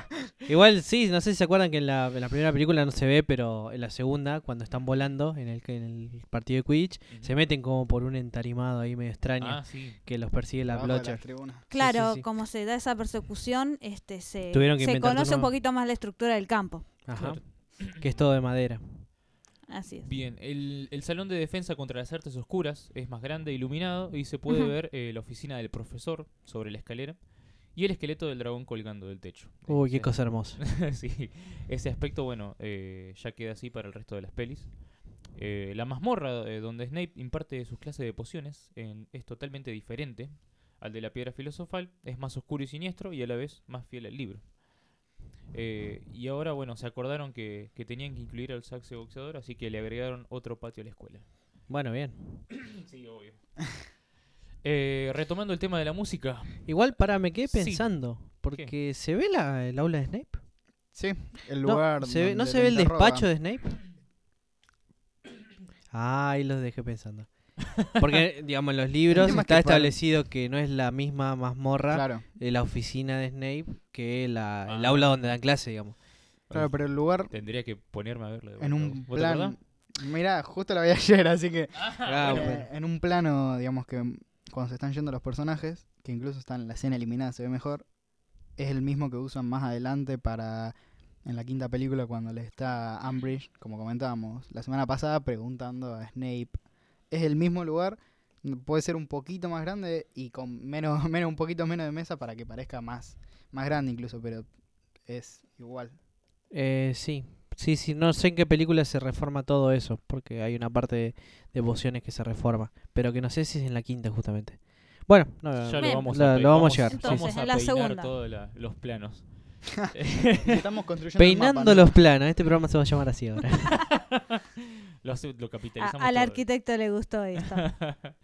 Igual sí, no sé si se acuerdan que en la, en la primera película no se ve, pero en la segunda, cuando están volando en el, en el partido de Quidditch, se meten como por un entarimado ahí medio extraño Ah, sí. que los persigue la tribunas. Claro, sí. como se da esa persecución, este se, conoce un poquito más la estructura del campo. Ajá. Claro. Que es todo de madera. Así es. Bien, el, el salón de defensa contra las artes oscuras es más grande iluminado y se puede ver eh, la oficina del profesor sobre la escalera y el esqueleto del dragón colgando del techo. Uy, qué Ese- cosa hermosa. sí, ese aspecto, bueno, eh, ya queda así para el resto de las pelis. Eh, la mazmorra eh, donde Snape imparte sus clases de pociones en- es totalmente diferente al de la piedra filosofal. Es más oscuro y siniestro y a la vez más fiel al libro. Eh, y ahora, bueno, se acordaron que, que tenían que incluir al saxe boxeador, así que le agregaron otro patio a la escuela. Bueno, bien. Sí, obvio. Eh, retomando el tema de la música. Igual, para, me quedé Sí. pensando. Porque se ve la, el aula de Snape. Sí, el No, lugar. se ve, ¿no se ve el despacho de Snape? Ah, ahí los dejé pensando. Porque, digamos, en los libros está que establecido que no es la misma mazmorra Claro, de la oficina de Snape que la, el Ah. aula donde dan clase, digamos. claro, pero el lugar Tendría que ponerme a verlo. de en un plan. Mirá, justo la vi ayer, así que. Ah, eh, bueno. En un plano, digamos que cuando se están yendo los personajes, que incluso están en la escena eliminada, se ve mejor. Es el mismo que usan más adelante para. En la quinta película, cuando le está Umbridge, como comentábamos la semana pasada, preguntando a Snape. Es el mismo lugar, puede ser un poquito más grande y con menos, menos un poquito menos de mesa para que parezca más, más grande incluso, pero es igual. Eh, sí, sí, sí, no sé en qué película se reforma todo eso, porque hay una parte de, de pociones que se reforma, pero que no sé si es en la quinta justamente. Bueno, no, Ya lo vamos, a, lo vamos a vamos- llegar, sí. Vamos a en la peinar segunda. todos la- los planos. Estamos construyendo peinando mapa, ¿no? los planos, este programa se va a llamar así ahora. lo, hace- lo A- capitalizamos al todo. arquitecto le gustó esto.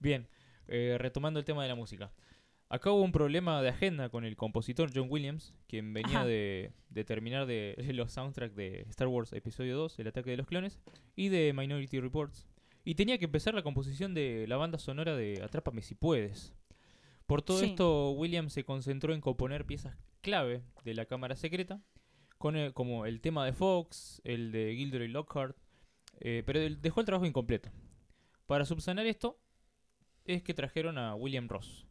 Bien, eh, retomando el tema de la música. Acá hubo un problema de agenda con el compositor John Williams, quien venía de, de terminar de los soundtracks de Star Wars Episodio 2, El ataque de los clones, y de Minority Reports. Y tenía que empezar la composición de la banda sonora de Atrápame si puedes. Por todo Sí. esto, Williams se concentró en componer piezas clave de la cámara secreta, con el- como el tema de Fox, el de Gilderoy Lockhart, eh, pero dejó el trabajo incompleto. Para subsanar esto, es que trajeron a William Ross.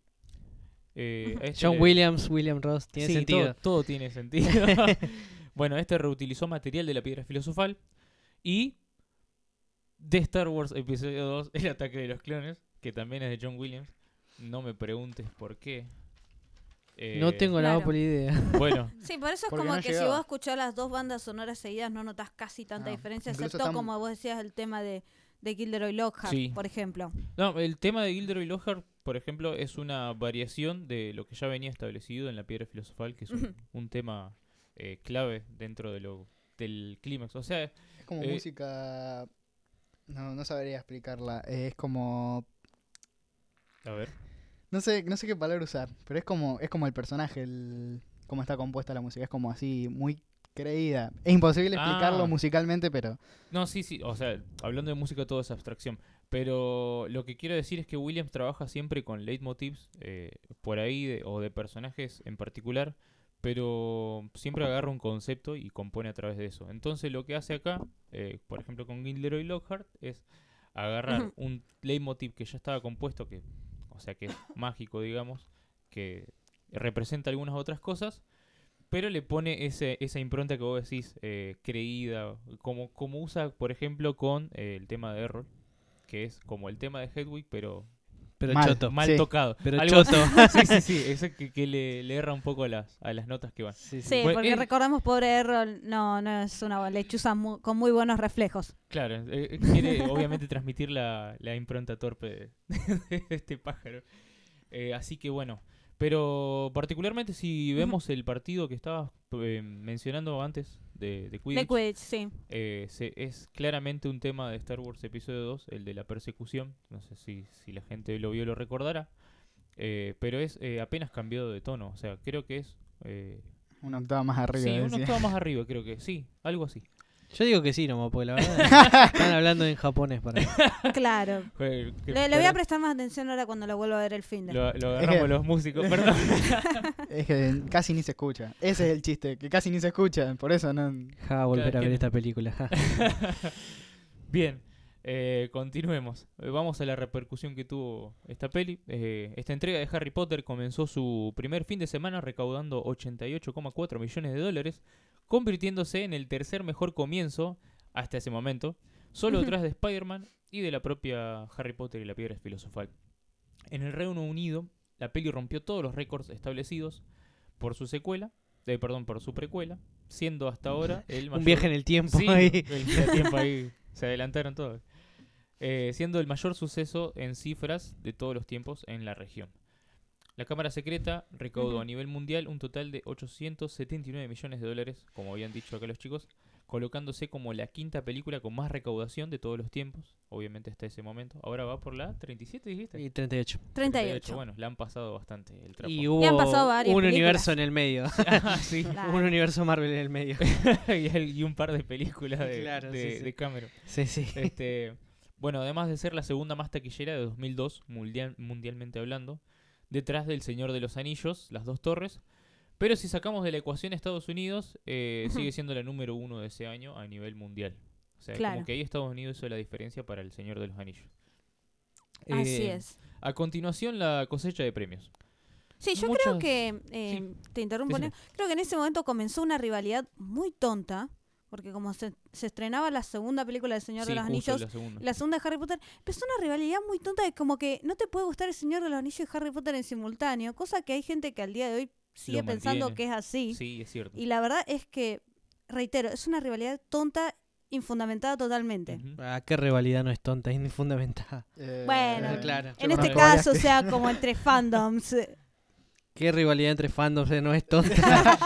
Eh, a este John le- Williams, William Ross, tiene Sí, sentido. Todo, todo tiene sentido. bueno, este reutilizó material de la piedra filosofal y de Star Wars Episodio 2, El ataque de los clones, que también es de John Williams. No me preguntes por qué. No Eh, tengo la Claro. más pálida idea. Bueno, Sí, por eso es como no que si vos escuchás las dos bandas sonoras seguidas no notas casi tanta No, diferencia, incluso excepto como vos decías el tema de, de Gilderoy Lockhart, Sí. por ejemplo. no, el tema de Gilderoy Lockhart, por ejemplo, es una variación de lo que ya venía establecido en la piedra filosofal, que es un tema eh, clave dentro de lo del clímax. O sea, Es como Eh, música. No, no sabría explicarla. Es como. a ver. No sé, no sé qué palabra usar, pero es como, es como el personaje, el, cómo está compuesta la música. Es como así, muy creída. Es imposible explicarlo Ah. musicalmente, pero. No, sí, sí, o sea, hablando de música todo es abstracción, pero lo que quiero decir es que Williams trabaja siempre con leitmotivs eh, por ahí de- o de personajes en particular, pero siempre agarra un concepto y compone a través de eso. Entonces lo que hace acá, eh, por ejemplo con Gilderoy Lockhart, es agarrar un leitmotiv que ya estaba compuesto, que, o sea, que es mágico, digamos, que representa algunas otras cosas, pero le pone ese, esa impronta que vos decís, eh, creída, como, como usa, por ejemplo, con eh, el tema de Errol, que es como el tema de Hedwig, pero Pero Mal. choto. mal sí. tocado. Pero Algo choto. sí, sí, sí, eso que, que le, le erra un poco a las, a las notas que van. Sí, sí. Sí, Bueno, porque eh, recordemos, pobre Errol, no, no es una lechuza mu- con muy buenos reflejos. Claro, eh, eh, quiere obviamente transmitir la, la impronta torpe de, de este pájaro. Eh, así que bueno, pero particularmente si vemos el partido que estabas eh, mencionando antes de, de Quidditch, De Quidditch, sí. eh, se- es claramente un tema de Star Wars Episodio 2, el de la persecución. No sé si, si la gente lo vio o lo recordará. Eh, pero es eh, apenas cambiado de tono. O sea, creo que es... eh, Una octava más arriba. sí, una octava más arriba, creo que. Sí, algo así. Yo digo que sí, nomás, porque la verdad están hablando en japonés para mí. Claro. Que- Le, le voy a prestar más atención ahora cuando lo vuelva a ver el fin de. Lo, lo Es agarramos que- los músicos, perdón. Es que casi ni se escucha. Ese es el chiste, que casi ni se escucha. Por eso no. Ja, volver Claro, a ver que- esta película. ja. Bien, eh, continuemos. Eh, vamos a la repercusión que tuvo esta peli. Eh, esta entrega de Harry Potter comenzó su primer fin de semana recaudando 88,4 millones de dólares, convirtiéndose en el tercer mejor comienzo hasta ese momento, solo detrás de Spider-Man y de la propia Harry Potter y la Piedra Filosofal. En el Reino Unido, la peli rompió todos los récords establecidos por su secuela, eh, perdón, por su precuela, siendo hasta ahora el mayor Un viaje en el tiempo Sí, ahí. el el tiempo ahí. Se adelantaron todos. Eh, siendo el mayor suceso en cifras de todos los tiempos en la región. La Cámara Secreta recaudó a nivel mundial un total de 879 millones de dólares, como habían dicho acá los chicos, colocándose como la quinta película con más recaudación de todos los tiempos, obviamente hasta ese momento. Ahora va por la 37, dijiste. Y 38. 38. Bueno, le han pasado bastante el trapo. Y hubo han pasado varias un películas. universo en el medio. Ah, sí. Claro. un universo Marvel en el medio. y, el- y un par de películas de, Claro, sí, de- sí. de Cameron. Sí, sí. Este, bueno, además de ser la segunda más taquillera de 2002, mundial, mundialmente hablando, detrás del Señor de los Anillos, Las Dos Torres. Pero si sacamos de la ecuación Estados Unidos, eh, sigue siendo la número uno de ese año a nivel mundial. O sea, Claro. como que ahí Estados Unidos hizo la diferencia para el Señor de los Anillos. Así Eh, es. A continuación, la cosecha de premios. Sí, yo creo que, eh, te interrumpo, decime. Creo que en ese momento comenzó una rivalidad muy tonta, porque como se, se estrenaba la segunda película del Señor Sí, de los Anillos, la segunda. la segunda de Harry Potter, empezó una rivalidad muy tonta de como que no te puede gustar el Señor de los Anillos y Harry Potter en simultáneo, cosa que hay gente que al día de hoy sigue Lo pensando mantiene. que es así. Sí, es cierto. Y la verdad es que, reitero, es una rivalidad tonta, infundamentada totalmente. Ah, qué rivalidad no es tonta, es infundamentada. Eh, Bueno, eh, claro. En este caso, o sea, como entre fandoms. Qué rivalidad entre fandoms eh, no es tonta.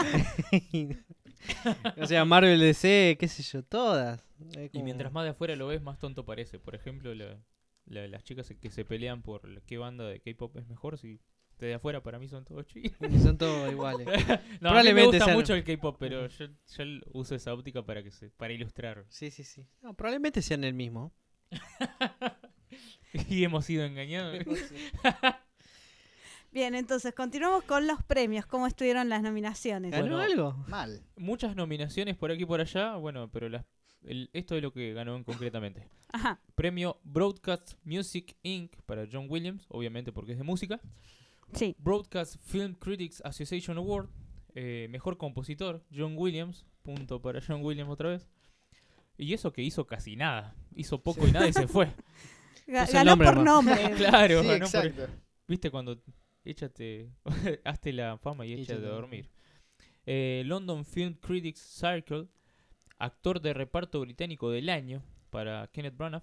o sea, Marvel DC, qué sé yo, todas. Y mientras más de afuera lo ves, más tonto parece. Por ejemplo, la- la- las chicas que se pelean por qué banda de K-pop es mejor, si desde afuera para mí son todos chinos. Son todos iguales. No, a mí me gusta sean- mucho el K-pop, pero yo, yo uso esa óptica para que se, para ilustrar. Sí, sí, sí. No, probablemente sean el mismo. y hemos sido engañados. Bien, entonces continuamos con los premios, cómo estuvieron las nominaciones. ¿Ganó Bueno. algo? Mal. Muchas nominaciones por aquí y por allá, bueno, pero las, el- esto es lo que ganó en concretamente. Ajá, Premio Broadcast Music Inc. para John Williams, obviamente porque es de música. sí. Broadcast Film Critics Association Award, eh, mejor compositor, John Williams, punto para John Williams otra vez. Y eso que hizo casi nada, hizo poco y nada y se fue. Puso Ganó nombre por nomás. nombre. claro, Sí, ganó por- viste cuando échate, hazte la fama y échate Échate a dormir. Eh, London Film Critics Circle, actor de reparto británico del año para Kenneth Branagh.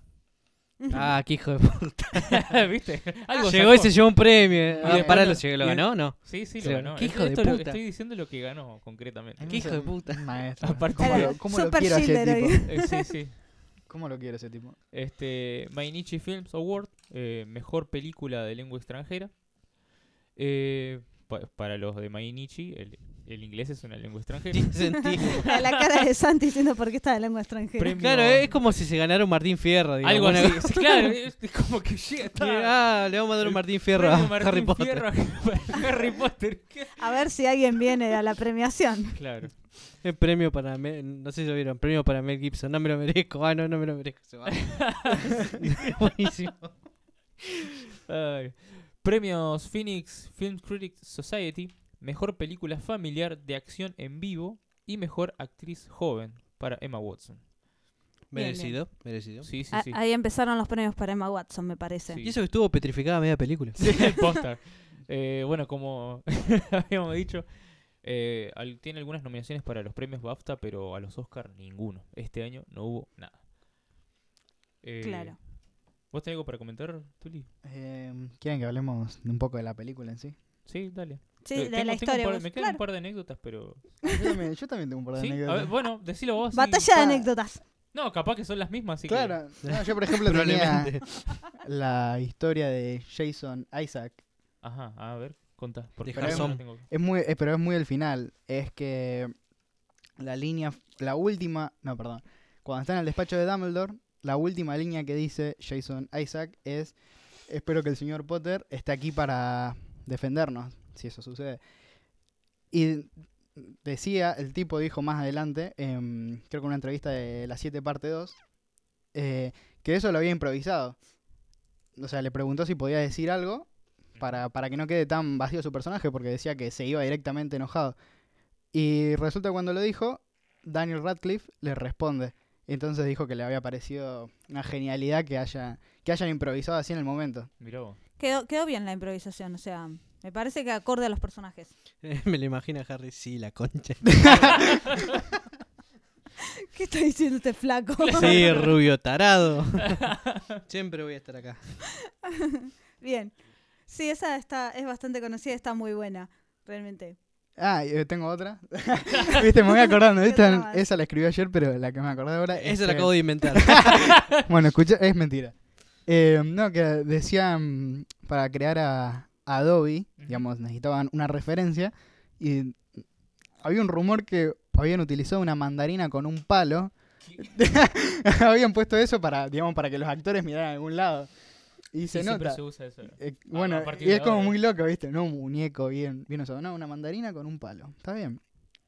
Ah, qué hijo de puta. ¿Viste? Algo Llegó y sacó. se llevó un premio. Y Ah, pará, lo- lo llegó, lo y de- ganó, ¿no? Sí, sí, lo ganó. qué Esto- hijo de esto lo- puta. estoy diciendo lo que ganó concretamente. Qué hijo de puta. Maestro. Aparte- ¿Cómo, Era lo, cómo lo super quiero a ese tipo? Eh, sí, sí. ¿Cómo lo quiero ese tipo? Este, Mainichi Films Award, eh, mejor película de lengua extranjera. Eh, pa- para los de Mainichi, el, el inglés es una lengua extranjera. Tiene sentido. La, la cara de Santi diciendo por qué está de lengua extranjera. Premio- Claro, es como si se ganara un Martín Fierro. digamos, Algo así, claro, es como que llega. Está- Ah, le vamos a dar un Martín Fierro a Martín Harry Potter. Fierro a Harry Potter. A ver si alguien viene a la premiación. Claro. El premio para Mel- no sé si lo vieron, premio para Mel Gibson, no me lo merezco, ah no, no me lo merezco. se va. Buenísimo. Ay. Premios Phoenix Film Critics Society, mejor película familiar de acción en vivo y mejor actriz joven para Emma Watson. Bien, Merecido, merecido. Sí, sí, A- sí. Ahí empezaron los premios para Emma Watson, me parece. Sí. Y eso que estuvo petrificada a media película. Sí. Eh, bueno, como habíamos dicho, eh, al- tiene algunas nominaciones para los premios BAFTA, pero a los Oscar ninguno. Este año no hubo nada. Eh, Claro. ¿Vos tenés algo para comentar, Tuli? Eh, ¿Quieren que hablemos un poco de la película en sí? Sí, dale. Sí, Eh, de tengo- la historia. par- vos, me quedan claro. un par de anécdotas, pero... Yo también, yo también tengo un par de ¿Sí? A ver, anécdotas. bueno, decilo vos. sí. Batalla de anécdotas. No, capaz que son las mismas, así que... Claro, no, yo por ejemplo tenía Probablemente. la historia de Jason Isaac. Ajá, a ver, contá. Porque Es muy, eh, pero es muy el final. Es que la línea, la última, no, perdón. Cuando está en el despacho de Dumbledore, la última línea que dice Jason Isaac es: Espero que el señor Potter esté aquí para defendernos, si eso sucede. Y decía, el tipo dijo más adelante, em, creo que en una entrevista de la 7 parte 2, eh, que eso lo había improvisado. O sea, le preguntó si podía decir algo para, para que no quede tan vacío su personaje, porque decía que se iba directamente enojado. Y resulta que cuando lo dijo, Daniel Radcliffe le responde. Entonces dijo que le había parecido una genialidad que haya que hayan improvisado así en el momento. Mirá vos. Quedó, quedó bien la improvisación, o sea, me parece que acorde a los personajes. Me lo imagina Harry, sí, la concha. ¿Qué está diciendo este flaco? Sí, rubio tarado. Siempre voy a estar acá. bien. Sí, esa está, es bastante conocida, está muy buena, realmente. Ah, y, eh, tengo otra. Viste, me voy acordando. ¿Qué Esta, otra más? esa la escribí ayer, pero la que me acordé ahora es Eso lo que- acabo de inventar. Bueno, escucha, es mentira. Eh, no, que decían para crear a, a Adobe, digamos, necesitaban una referencia y había un rumor que habían utilizado una mandarina con un palo. habían puesto eso para, digamos, para que los actores miraran a algún lado. Y se Sí, nota. se usa eso. Eh, bueno, y es como muy loco, ¿viste? No un muñeco bien, bien usado. No, una mandarina con un palo. Está bien.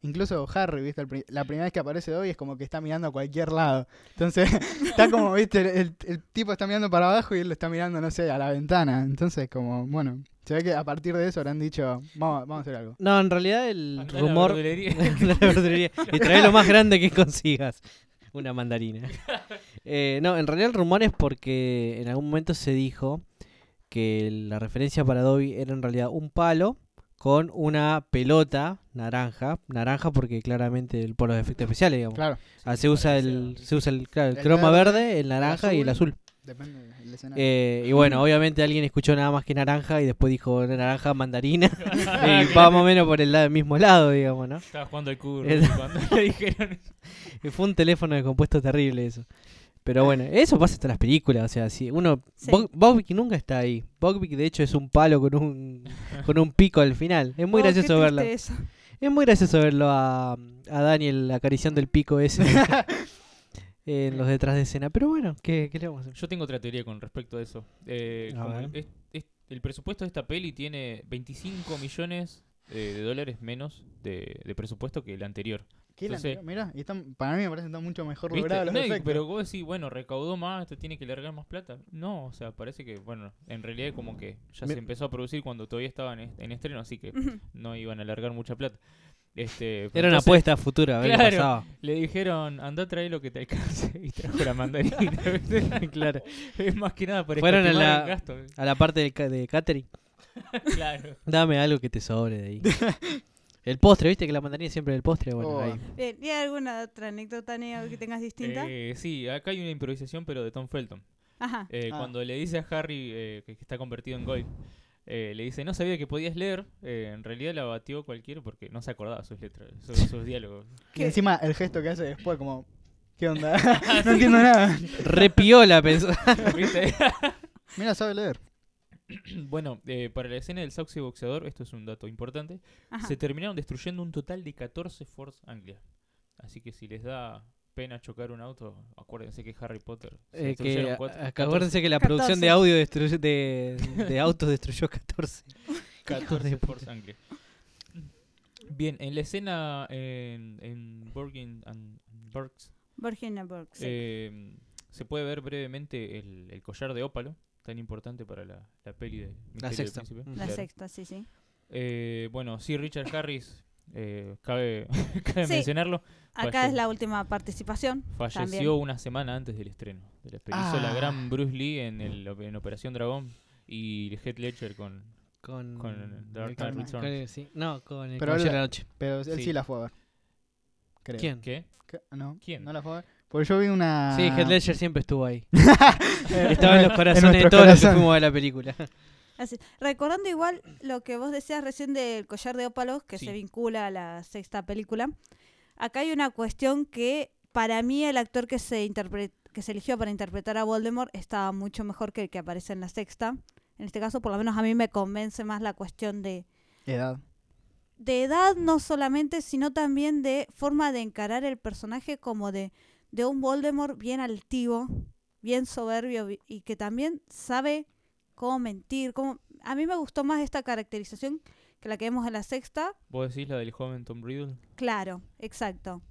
Incluso Harry, ¿viste? Pri- la primera vez que aparece Dobby es como que está mirando a cualquier lado. Entonces, está como, ¿viste? El, el- el tipo está mirando para abajo y él lo está mirando, no sé, a la ventana. Entonces, como, bueno, se ve que a partir de eso habrán dicho, vamos, vamos a hacer algo. No, en realidad el Andá la rumor. la verdulería y trae lo más grande que consigas. Una mandarina. Eh, no, en realidad el rumor es porque en algún momento se dijo que la referencia para Dobby era en realidad un palo con una pelota naranja. Naranja porque claramente el- por los efectos especiales, digamos. Claro, Ah, se usa el, se usa el, claro, el El croma verde, verde, el naranja y el azul. depende del escenario. Eh, y bueno, obviamente alguien escuchó nada más que naranja y después dijo naranja, mandarina. y va más o menos por el lado, mismo lado, digamos, ¿no? Estaba jugando curro Era- cuando le dijeron eso. Y fue un teléfono de compuesto terrible eso. Pero bueno, eso pasa hasta en las películas, o sea, si uno Sí. Bog- Bogvik nunca está ahí. Bogvik de hecho es un palo con un con un pico al final. Es muy Oh, gracioso verlo. eso. Es muy gracioso verlo a, a Daniel acariciando el pico ese en los detrás de escena. Pero bueno, ¿qué, qué le vamos a hacer? Yo tengo otra teoría con respecto a eso. Eh, A como ver. el, es- es- el presupuesto de esta peli tiene 25 millones eh, de dólares menos de, de presupuesto que el anterior. ¿Qué la entonces- Mirá, y están- para mí me parece que está mucho mejor ¿Viste? logrado los No, pero vos decís, bueno, recaudó más, te tiene que largar más plata. No, o sea, parece que, bueno, en realidad como que ya Me- se empezó a producir cuando todavía estaban en, en estreno, así que no iban a largar mucha plata. Este, Era una apuesta futura, a ver claro. qué pasaba. Le dijeron, anda a traer lo que te alcance y trajo la mandarina. Claro. es más que nada para Fueron a la- el gasto. A la parte ca- de catering. claro. Dame algo que te sobre de ahí. El postre, ¿viste que la mandarina siempre del postre? Bueno, Oh. ahí. Bien, ¿y hay alguna otra anécdota Neo, que tengas distinta? Eh, sí, acá hay una improvisación, pero de Tom Felton. Ajá. Eh, Ah. Cuando le dice a Harry eh, que, está convertido en Goy, eh, le dice, no sabía que podías leer. eh, en realidad la batió cualquiera porque no se acordaba sus letras, sus, sus diálogos. Y encima el gesto que hace después, como, ¿qué onda? no entiendo nada. Repiola, pensó. ¿Viste? Mira, sabe leer. bueno, eh, para la escena del Sauce boxeador, esto es un dato importante, Ajá. se terminaron destruyendo un total de 14 Force Anglia. Así que si les da pena chocar un auto, acuérdense que Harry Potter... se Eh, que, destruyeron a- cuatro- a- 14 acuérdense que la producción de 14. audio de, de autos destruyó 14. 14 Force Anglia. Bien, en la escena en, en Borgin and and Burks, Virginia Burke, sí. eh, se puede ver brevemente el, el collar de ópalo, tan importante para la, la peli de Misterio del sexta. Príncipe. Mm. la Claro. sexta, sí, sí. Eh, bueno, sí, Richard Harris, eh, cabe, cabe Sí. mencionarlo, Acá es la última participación. falleció También. una semana antes del estreno de la peli. Hizo la Ah. gran Bruce Lee en, el, en Operación Dragón y Heath Ledger con... Con, Con Dark Knight Returns. con el- sí. No, con el Pero la- la Noche. Pero él sí, Sí. la fue a ver. Creo. ¿Quién? ¿Qué? ¿Qué? No, ¿Quién? ¿No la fue a ver? Porque yo vi una... Sí, Heath Ledger siempre estuvo ahí. Estaba en los corazones de todos los que fuimos a la película. Así. Recordando igual lo que vos decías recién del collar de ópalos, que Sí. se vincula a la sexta película, acá hay una cuestión que para mí el actor que se, que se eligió para interpretar a Voldemort estaba mucho mejor que el que aparece en la sexta. En este caso, por lo menos a mí me convence más la cuestión de, Edad. de edad, no solamente, sino también de forma de encarar el personaje como de, de un Voldemort bien altivo, bien soberbio y que también sabe cómo mentir. Cómo... A mí me gustó más esta caracterización que la que vemos en la sexta. ¿Vos decís la del joven Tom Riddle? Claro, exacto.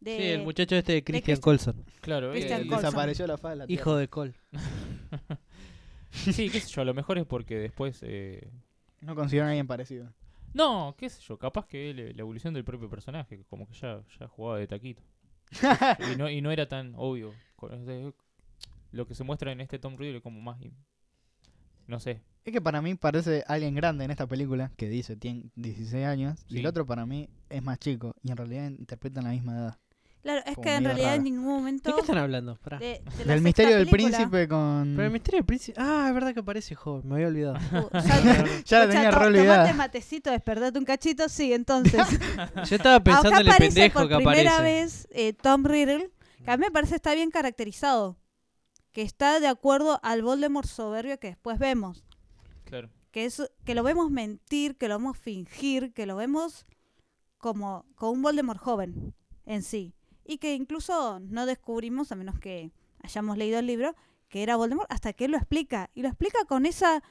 De- Sí, el muchacho este de Christian Colson. Claro, Christian eh, Colson. Desapareció la faz. Hijo de Cole. sí, qué sé yo, a lo mejor es porque después... eh, No consiguieron a alguien parecido. No, qué sé yo, capaz que le- la evolución del propio personaje, como que ya, ya jugaba de taquito. Y, no, y no era tan obvio. Lo que se muestra en este Tom Riddle es como más... No sé. Es que para mí parece alguien grande en esta película, que dice tiene 16 años, y el otro para mí es más chico, y en realidad interpretan la misma edad. Claro, es como que en medio realidad en ningún momento... ¿De qué están hablando? Pará. de- de la Del sexta misterio del película- príncipe con... Pero el misterio del príncipe. Ah, es verdad que parece joven. Me había olvidado. Uh, ya ya- la tenía to- re olvidada. Tomate matecito, despertate un cachito, sí, entonces. Yo estaba pensando Acá en el aparece pendejo por que primera aparece. vez eh, Tom Riddle, que a mí me parece está bien caracterizado, que está de acuerdo al Voldemort soberbio que después vemos, Claro. que es que lo vemos mentir, que lo vemos fingir, que lo vemos como, como un Voldemort joven en sí, y que incluso no descubrimos, a menos que hayamos leído el libro, que era Voldemort hasta que él lo explica, y lo explica con esa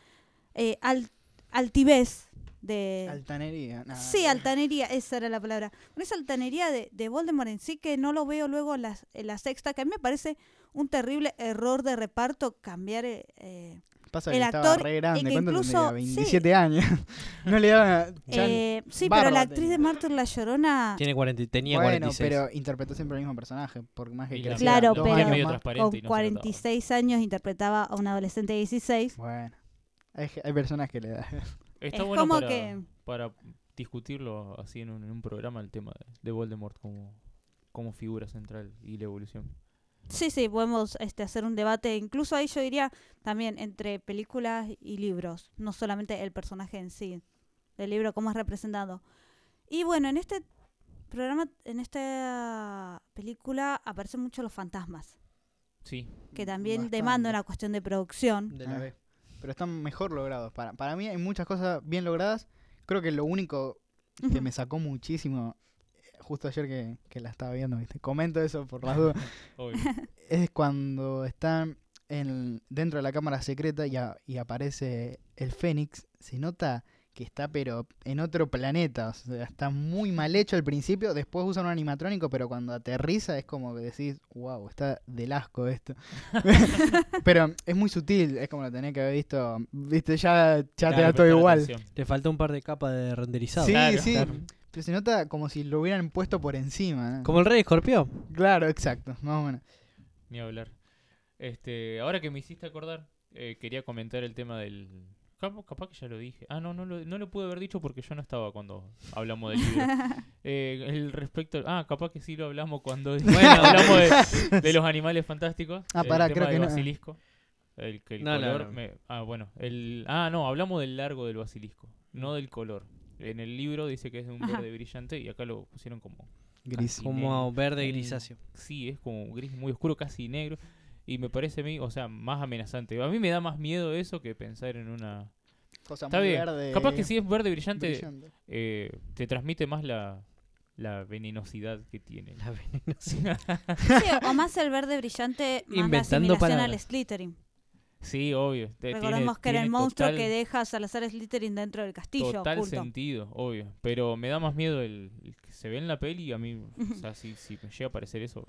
eh, al- altivez de... Altanería. nada, Sí, altanería, esa era la palabra. Con esa altanería de, de Voldemort en sí que no lo veo luego en la, en la sexta, que a mí me parece un terrible error de reparto cambiar eh, Pasa el que estaba actor, re y grande, que ¿cuánto incluso- tendría? sí. 27 años. no le daba... ya- eh, sí, pero la actriz tenía. de Martyr La Llorona Tiene 40, tenía bueno, 46. pero interpretó siempre el mismo personaje, por más que creciera Claro, dos pero- años con no se notaba. 46 años interpretaba a un adolescente de 16. Bueno, hay, hay personas que le da. Está Es bueno como para, que- para discutirlo así en un, en un programa el tema de, de Voldemort como, como figura central y la evolución. Sí, sí, podemos este, hacer un debate, incluso ahí yo diría también entre películas y libros, no solamente el personaje en sí, del libro, cómo es representado. Y bueno, en este programa, en esta película aparecen mucho los fantasmas, Sí, que también Bastante. demanda una cuestión de producción. De la Ah, B. Pero están mejor logrados. Para, para mí hay muchas cosas bien logradas. Creo que lo único que me sacó muchísimo, justo ayer que, que la estaba viendo, ¿viste? comento eso por las dudas, es cuando están en, dentro de la cámara secreta y, a- y aparece el Fénix. Se nota que está pero en otro planeta. O sea, está muy mal hecho al principio. Después usan un animatrónico, pero cuando aterriza es como que decís, wow, está del asco esto. pero es muy sutil, es como lo tenés que haber visto. Viste, ya, ya te Claro, da todo igual. Le faltó un par de capas de renderizado. Sí, Claro, sí. claro. Pero se nota como si lo hubieran puesto por encima. ¿no? Como el rey escorpión. Claro, exacto, más o menos. Ni hablar. Este, ahora que me hiciste acordar, eh, quería comentar el tema del Capaz, que ya lo dije. Ah, no, no lo, no lo pude haber dicho porque yo no estaba cuando hablamos del libro. Eh, el respecto. Ah, capaz que sí lo hablamos cuando Bueno. hablamos de, de los animales fantásticos. Ah, el pará, tema creo del que no. El, el No, color. no. me- ah, bueno. El, ah, no, hablamos del largo del basilisco, no del color. En el libro dice que es de un Ajá. verde brillante y acá lo pusieron como. Gris. Como negro. verde grisáceo. Sí, es como gris muy oscuro, casi negro. Y me parece a mí, o sea, más amenazante. A mí me da más miedo eso que pensar en una. Cosa Está muy bien. verde, Capaz que si es verde brillante, brillante. eh, te transmite más la, la venenosidad que tiene. La venenosidad. Sí, o más el verde brillante, más la Inventando asimilación palabras. al Slytherin. Sí, obvio. Recordemos que era el monstruo total- que deja a Salazar Slytherin dentro del castillo Total oculto. sentido, obvio. Pero me da más miedo el, el que se ve en la peli. A mí, o sea, si, si me llega a aparecer eso.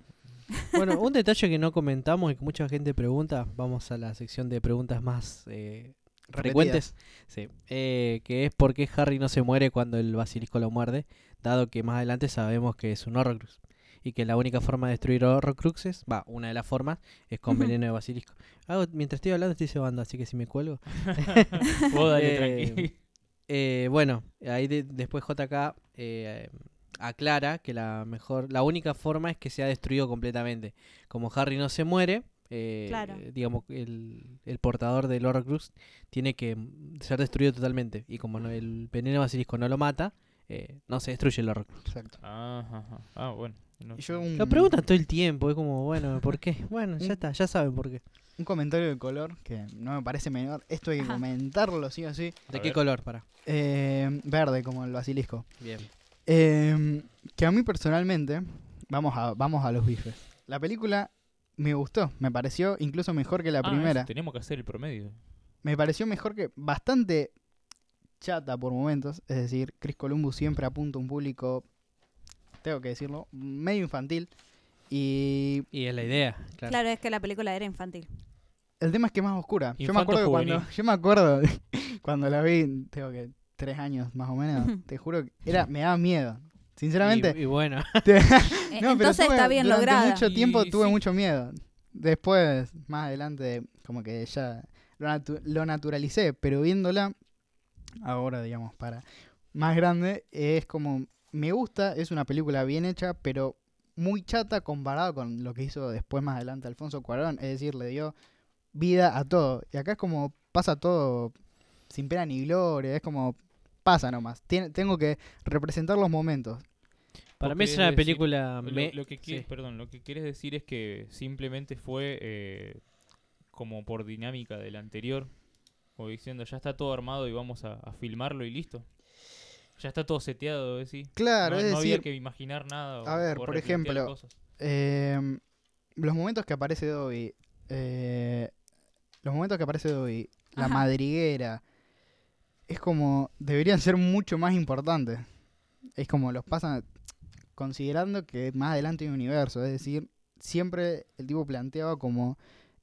Bueno, un detalle que no comentamos y que mucha gente pregunta, vamos a la sección de preguntas más eh, frecuentes, sí, eh, que es por qué Harry no se muere cuando el basilisco lo muerde, dado que más adelante sabemos que es un Horrocrux y que la única forma de destruir Horrocruxes, va, una de las formas, es con veneno de basilisco. Ah, mientras estoy hablando estoy cebando, así que si me cuelgo. Vos dale Eh, tranqui. Eh, bueno, ahí de- después JK eh, aclara que la mejor, la única forma es que sea destruido completamente. Como Harry no se muere, eh, Claro. digamos el, el portador del Horcrux tiene que ser destruido totalmente. Y como no- el veneno basilisco no lo mata, eh, no se destruye el Horcrux. Exacto. Ajá, ajá. Ah, bueno. no yo un, Lo preguntan todo el tiempo, es como, bueno, ¿por qué? Bueno, ya está, ya saben por qué. un comentario de color que no me parece menor. Esto hay que comentarlo sí o sí. ¿De qué ver. color? Para. Eh, verde, como el basilisco. Bien. Eh, que a mí personalmente, vamos a, vamos a los bifes. La película me gustó, me pareció incluso mejor que la Ah, primera. tenemos que hacer el promedio. Me pareció mejor que bastante chata por momentos. Es decir, Chris Columbus siempre apunta a un público, tengo que decirlo, medio infantil. Y Y es la idea, claro. Claro, es que la película era infantil. el tema es que es más oscura. Yo me acuerdo cuando, yo me acuerdo cuando la vi, tengo que tres años más o menos, te juro que era, me daba miedo. Sinceramente, Y, y bueno, Eh, No, pero Entonces tuve- está bien durante lograda. mucho tiempo Y tuve sí. mucho miedo. Después, más adelante, como que ya lo, natu- lo naturalicé, pero viéndola ahora, digamos, para más grande, es como, me gusta, es una película bien hecha, pero muy chata comparado con lo que hizo después más adelante Alfonso Cuarón, es decir, le dio vida a todo. Y acá es como pasa todo sin pena ni gloria, es como pasa nomás. Tien- tengo que representar los momentos. para mí es una decir- película... Lo, me- lo que quie- sí. Perdón, lo que quieres decir es que simplemente fue eh, como por dinámica del anterior. O diciendo, ya está todo armado y vamos a, a filmarlo y listo. Ya está todo seteado, decís. Claro, no, es no había que imaginar nada. o- a ver, por ejemplo. Eh, los momentos que aparece Dobby, eh, los momentos que aparece Dobby, la Ajá. madriguera, es como, deberían ser mucho más importantes. Es como los pasan considerando que más adelante hay un universo, es decir, siempre el tipo planteaba como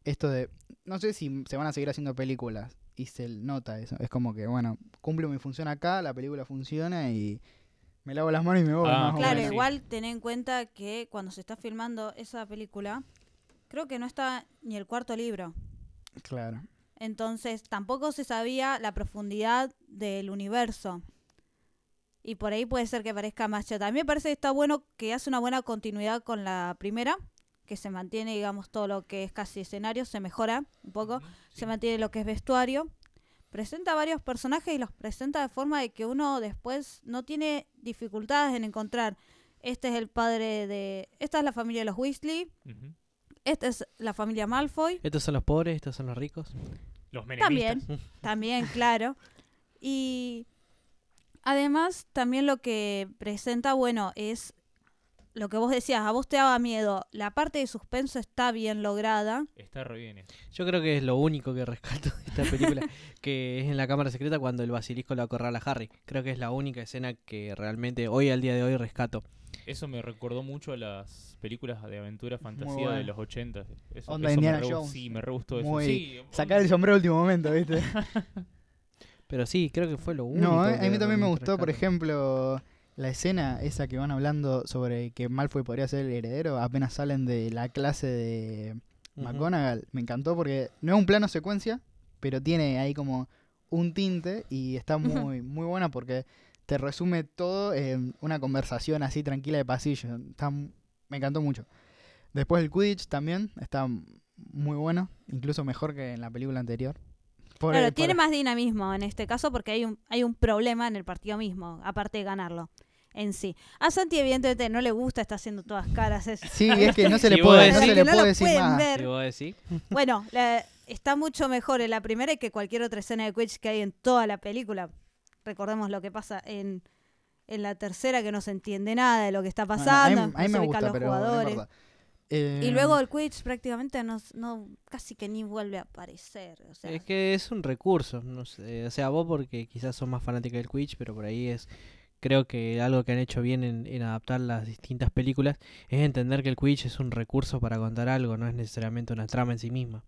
esto de, no sé si se van a seguir haciendo películas y se nota eso, es como que, bueno, cumplo mi función acá, la película funciona y me lavo las manos y me voy. Ah, Claro, menos. igual ten en cuenta que cuando se está filmando esa película, creo que no está ni el cuarto libro. Claro. Entonces tampoco se sabía la profundidad del universo. Y por ahí puede ser que parezca más chata. A mí me parece que está bueno que hace una buena continuidad con la primera, que se mantiene, digamos, todo lo que es casi escenario, se mejora un poco, sí. se mantiene lo que es vestuario. Presenta varios personajes y los presenta de forma de que uno después no tiene dificultades en encontrar. Este es el padre de... Esta es la familia de los Weasley. Ujú. Esta es la familia Malfoy. Estos son los pobres, estos son los ricos. Los menemistas. También, también, claro. Y además, también lo que presenta, bueno, es lo que vos decías, a vos te daba miedo. La parte de suspenso está bien lograda. Está re bien eso. Yo creo que es lo único que rescato de esta película, que es en la cámara secreta cuando el basilisco lo acorrala a Harry. Creo que es la única escena que realmente hoy al día de hoy rescato. Eso me recordó mucho a las películas de aventura fantasía de los 80. Eso, Onda eso Indiana me re, Jones. Sí, me re gustó eso. Muy- Sí, Sacar el sombrero último momento, ¿viste? Pero sí, creo que fue lo único. No, eh, que a mí también me gustó, por ejemplo, la escena esa que van hablando sobre que Malfoy podría ser el heredero, apenas salen de la clase de. McGonagall. Me encantó porque no es un plano secuencia, pero tiene ahí como un tinte y está muy, muy buena porque te resume todo en una conversación así tranquila de pasillo. Está, me encantó mucho. Después el Quidditch también está muy bueno, incluso mejor que en la película anterior. Por Claro, el- tiene por- más dinamismo en este caso porque hay un, hay un problema en el partido mismo, aparte de ganarlo en sí. A Santi evidentemente no le gusta, está haciendo todas caras. es- Sí, es que no se le Si puede, no se le no puede decir más. ver. Si vos decís. Bueno, la- está mucho mejor en la primera que cualquier otra escena de Quidditch que hay en toda la película. Recordemos lo que pasa en, en la tercera, que no se entiende nada de lo que está pasando, a mí, a mí no me se gusta, los pero no jugadores. importa. Eh, y luego el Quidditch prácticamente no, no casi que ni vuelve a aparecer. O sea, Es que es un recurso, no sé, o sea, vos porque quizás sos más fanática del Quidditch, pero por ahí es, creo que algo que han hecho bien en, en adaptar las distintas películas es entender que el Quidditch es un recurso para contar algo, no es necesariamente una trama en sí misma.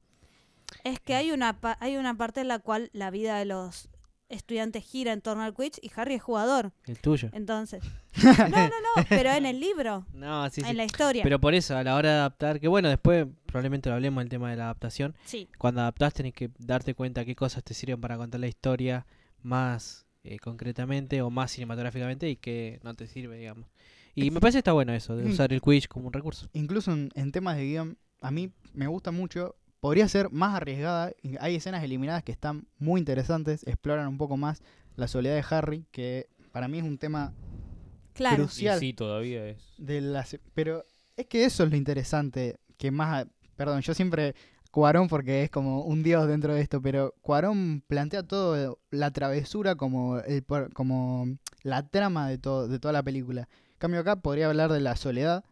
Es que hay una, pa- hay una parte en la cual la vida de los estudiantes gira en torno al Quidditch y Harry es jugador. El tuyo. Entonces. No, no, no, pero en el libro, No, sí, sí. en la historia. Pero por eso, a la hora de adaptar, que bueno, después probablemente lo hablemos del tema de la adaptación, Sí, cuando adaptás tenés que darte cuenta qué cosas te sirven para contar la historia más eh, concretamente o más cinematográficamente y qué no te sirve, digamos. Y me parece que está bueno eso, de Mm. usar el Quidditch como un recurso. incluso en, en temas de guion, a mí me gusta mucho. Podría ser más arriesgada. y Hay escenas eliminadas que están muy interesantes, exploran un poco más la soledad de Harry, que para mí es un tema claro. Y crucial sí, todavía es. de las... Pero es que eso es lo interesante, que más... Perdón, yo siempre... Cuarón porque es como un dios dentro de esto, pero Cuarón plantea todo la travesura como el por- como la trama de todo de toda la película. En cambio acá podría hablar de la soledad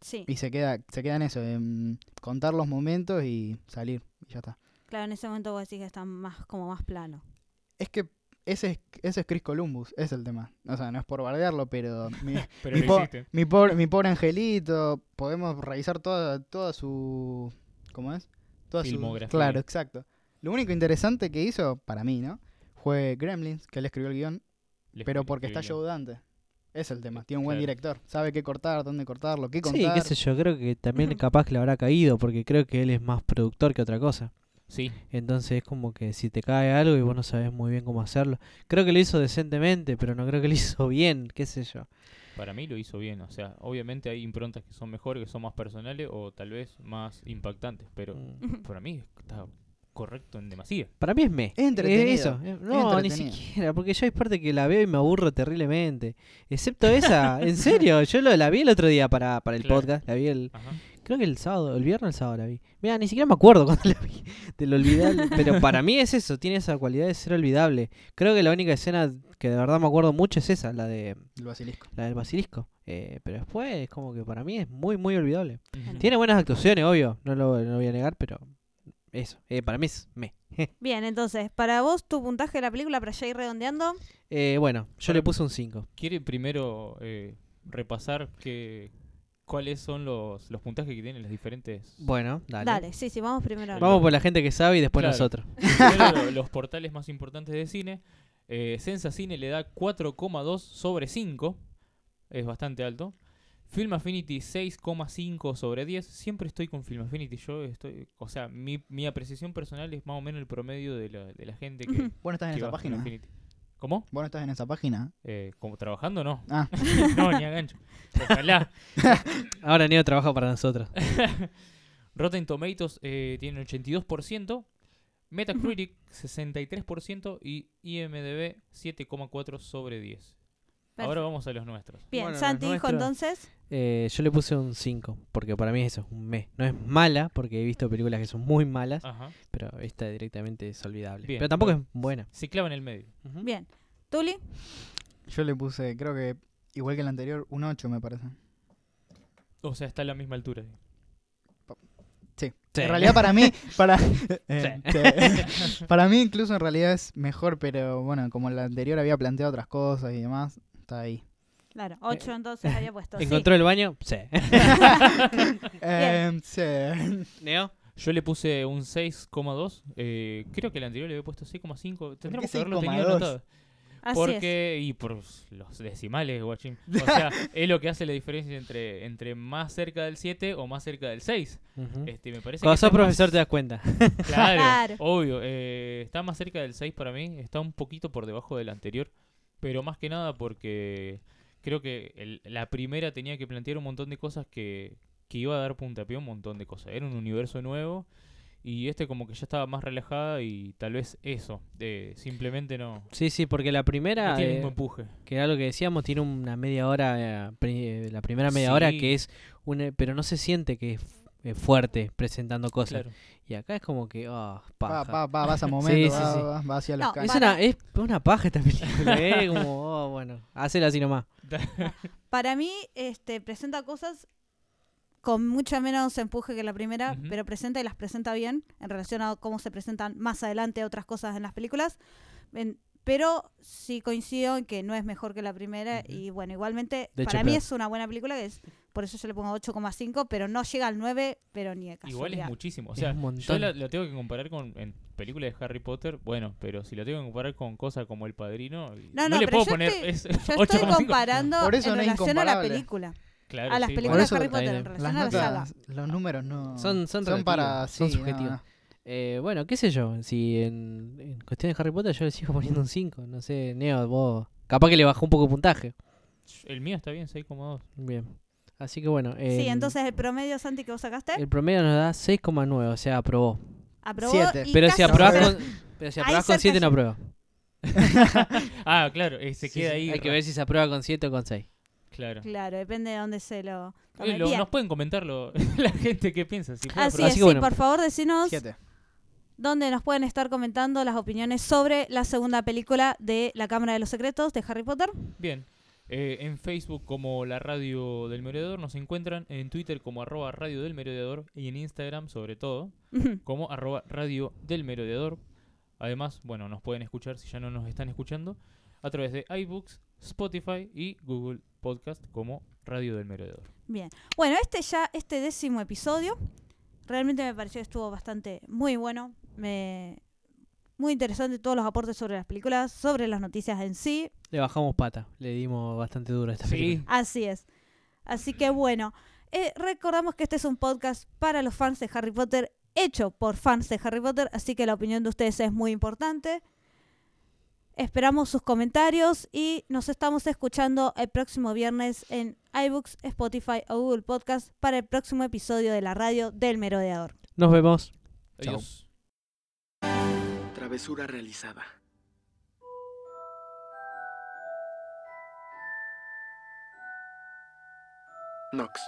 Sí, y se queda, se queda en eso, en contar los momentos y salir. Y ya está. claro, en ese momento vos decís que está más, como más plano. Es que ese es, ese es Chris Columbus, ese es el tema. O sea, no es por bardearlo, pero mi, Pero mi, lo po- mi pobre, mi pobre angelito, podemos revisar toda, toda su... ¿Cómo es? Toda su- Filmografía. claro, exacto. Lo único interesante que hizo, para mí, ¿no? Fue Gremlins, que él escribió el guion, Le pero porque está. Joe Dante. Es el tema, tiene un buen Claro. director. Sabe qué cortar, dónde cortarlo, qué contar. Sí, qué sé yo, creo que también capaz que le habrá caído, porque creo que él es más productor que otra cosa. Sí, Entonces es como que si te cae algo y vos no sabes muy bien cómo hacerlo. Creo que lo hizo decentemente, pero no creo que lo hizo bien, qué sé yo. Para mí lo hizo bien. O sea, obviamente hay improntas que son mejores, que son más personales o tal vez más impactantes. Pero Mm. para mí está correcto en demasía. Para mí es me. Es entretenido, eso. No, ni entretenido. siquiera, porque yo hay parte que la veo y me aburro terriblemente. Excepto esa, en serio, yo lo, la vi el otro día para, para el Claro. podcast, la vi el, Ajá. creo que el sábado, el viernes el sábado la vi. Mira, ni siquiera me acuerdo cuando la vi, de lo olvidable. pero para mí es eso, tiene esa cualidad de ser olvidable. Creo que la única escena que de verdad me acuerdo mucho es esa, la de El basilisco. la del basilisco. Eh, pero después es como que para mí es muy, muy olvidable. Tiene buenas actuaciones, obvio, no lo, no lo voy a negar, pero eso, eh, para mí es me. Bien, entonces, para vos, tu puntaje de la película, para ya ir redondeando, Eh, bueno, yo Para le puse un 5. ¿Quiere primero eh, repasar que, cuáles son los, los puntajes que tienen las diferentes... Bueno, dale. dale, sí, sí, vamos primero. Vamos por la gente que sabe y después Claro. nosotros. Primero, lo- los portales más importantes de cine. Eh, Sensa Cine le da 4,2 sobre 5. Es bastante alto. Film Affinity 6,5 sobre 10. Siempre estoy con Film Affinity. Yo estoy. O sea, mi, mi apreciación personal es más o menos el promedio de la, de la gente que, Ujú. Vos no estás en esa página. ¿Cómo? Vos no estás en esa página. Eh, ¿como trabajando? No. Ah, no, ni a gancho. Ojalá. Ahora Neo trabaja para nosotros. Rotten Tomatoes eh, tiene 82%. Metacritic 63% y IMDB 7,4 sobre 10. Ahora vamos a los nuestros. Bien, Bueno, Santi dijo entonces. Eh, yo le puse un 5, porque para mí eso es un me. No es mala, porque he visto películas que son muy malas, Ajá. pero esta directamente es olvidable. Bien, pero tampoco bueno. es buena. Se clava en el medio. Bien. Tuli, yo le puse, creo que igual que el anterior, un 8 me parece. O sea, está a la misma altura. Sí. En realidad para mí, para, eh, sí. para mí incluso en realidad es mejor, pero bueno, como el anterior había planteado otras cosas y demás, está ahí. claro, 8 entonces había puesto. sí. ¿Encontró el baño? Sí. Em, sí. ¿Neo? Yo le puse un 6,2. Eh, creo que el anterior le había puesto 6,5. Tendríamos que haberlo tenido 6,2? anotado. Así Porque, y por los decimales, guachín. O sea, es lo que hace la diferencia entre, entre más cerca del 7 o más cerca del 6. Ujú. Este, me parece Cuando que sos más- profesor te das cuenta. Claro, Claro. obvio. eh, está más cerca del 6 para mí. Está un poquito por debajo del anterior. Pero más que nada porque creo que el- la primera tenía que plantear un montón de cosas que, que iba a dar puntapié a un montón de cosas. Era un universo nuevo. Y este como que ya estaba más relajada y tal vez eso. de simplemente no, Sí, sí, porque la no primera, tiene eh, mismo empuje. que era lo que decíamos, tiene una media hora, eh, eh, la primera media hora que es una, pero no se siente que es eh, fuerte presentando cosas. Claro. Y acá es como que, ah, Va, paja. va, va, vas a momentos, Sí, sí, va, sí. va- va hacia los No. Es una, es una paja esta película, ¿eh? Como, oh, bueno, hacela así nomás. Para mí, este, presenta cosas con mucho menos empuje que la primera, pero presenta y las presenta bien en relación a cómo se presentan más adelante otras cosas en las películas. En- pero sí coincido en que no es mejor que la primera y bueno, igualmente De hecho, para mí es una buena película, que es por eso yo le pongo 8,5, pero no llega al 9, pero ni de Igual es casualidad. muchísimo. O sea, yo la, la tengo que comparar con en películas de Harry Potter. Bueno, pero si la tengo que comparar con cosas como El Padrino, No, no, no, le puedo yo poner estoy- es Yo estoy 8,5. comparando Por eso en no es relación a la película, Claro, a las sí, películas de Harry Potter en relación Las a la saga. notas, los números no. Son- son para. son sí, subjetivos. no, Eh, bueno, qué sé yo, si en, en cuestión de Harry Potter yo le sigo poniendo un 5, no sé, Neo, vos... Capaz que le bajó un poco de puntaje. El mío está bien, 6,2. Bien. Así que bueno. Sí, entonces el promedio, Santi, que vos sacaste, El promedio nos da 6,9, o sea, aprobó. aprobó. siete. y Pero si casi- aprobás aprobás con, pero si aprobás con cerca 7 no aprueba. Ah, claro, eh, se Sí, queda ahí. Hay que ver si se aprueba con 7 o con 6. Claro. Claro, depende de dónde se lo. Eh, lo- nos pueden comentarlo la gente qué piensa. Si Así es, Así sí, que bueno. por favor, decinos Siete. dónde nos pueden estar comentando las opiniones sobre la segunda película de La Cámara de los Secretos de Harry Potter. Bien. Eh, en Facebook como la radio del merodeador nos encuentran, en Twitter como arroba radio del merodeador y en Instagram sobre todo como arroba radio del merodeador. Además, bueno, nos pueden escuchar si ya no nos están escuchando a través de iBooks, Spotify y Google Podcast como Radio del Merodeador. Bien. Bueno, este ya, este décimo episodio, realmente me pareció que estuvo bastante muy bueno. Me, muy interesante todos los aportes sobre las películas, sobre las noticias en sí. Le bajamos pata, le dimos bastante duro a esta película. Así es. Así que bueno, eh, recordamos que este es un podcast para los fans de Harry Potter, hecho por fans de Harry Potter, así que la opinión de ustedes es muy importante. Esperamos sus comentarios y nos estamos escuchando el próximo viernes en iBooks, Spotify o Google Podcast para el próximo episodio de la radio del Merodeador. Nos vemos. Chao. Adiós. Travesura realizada. Nox.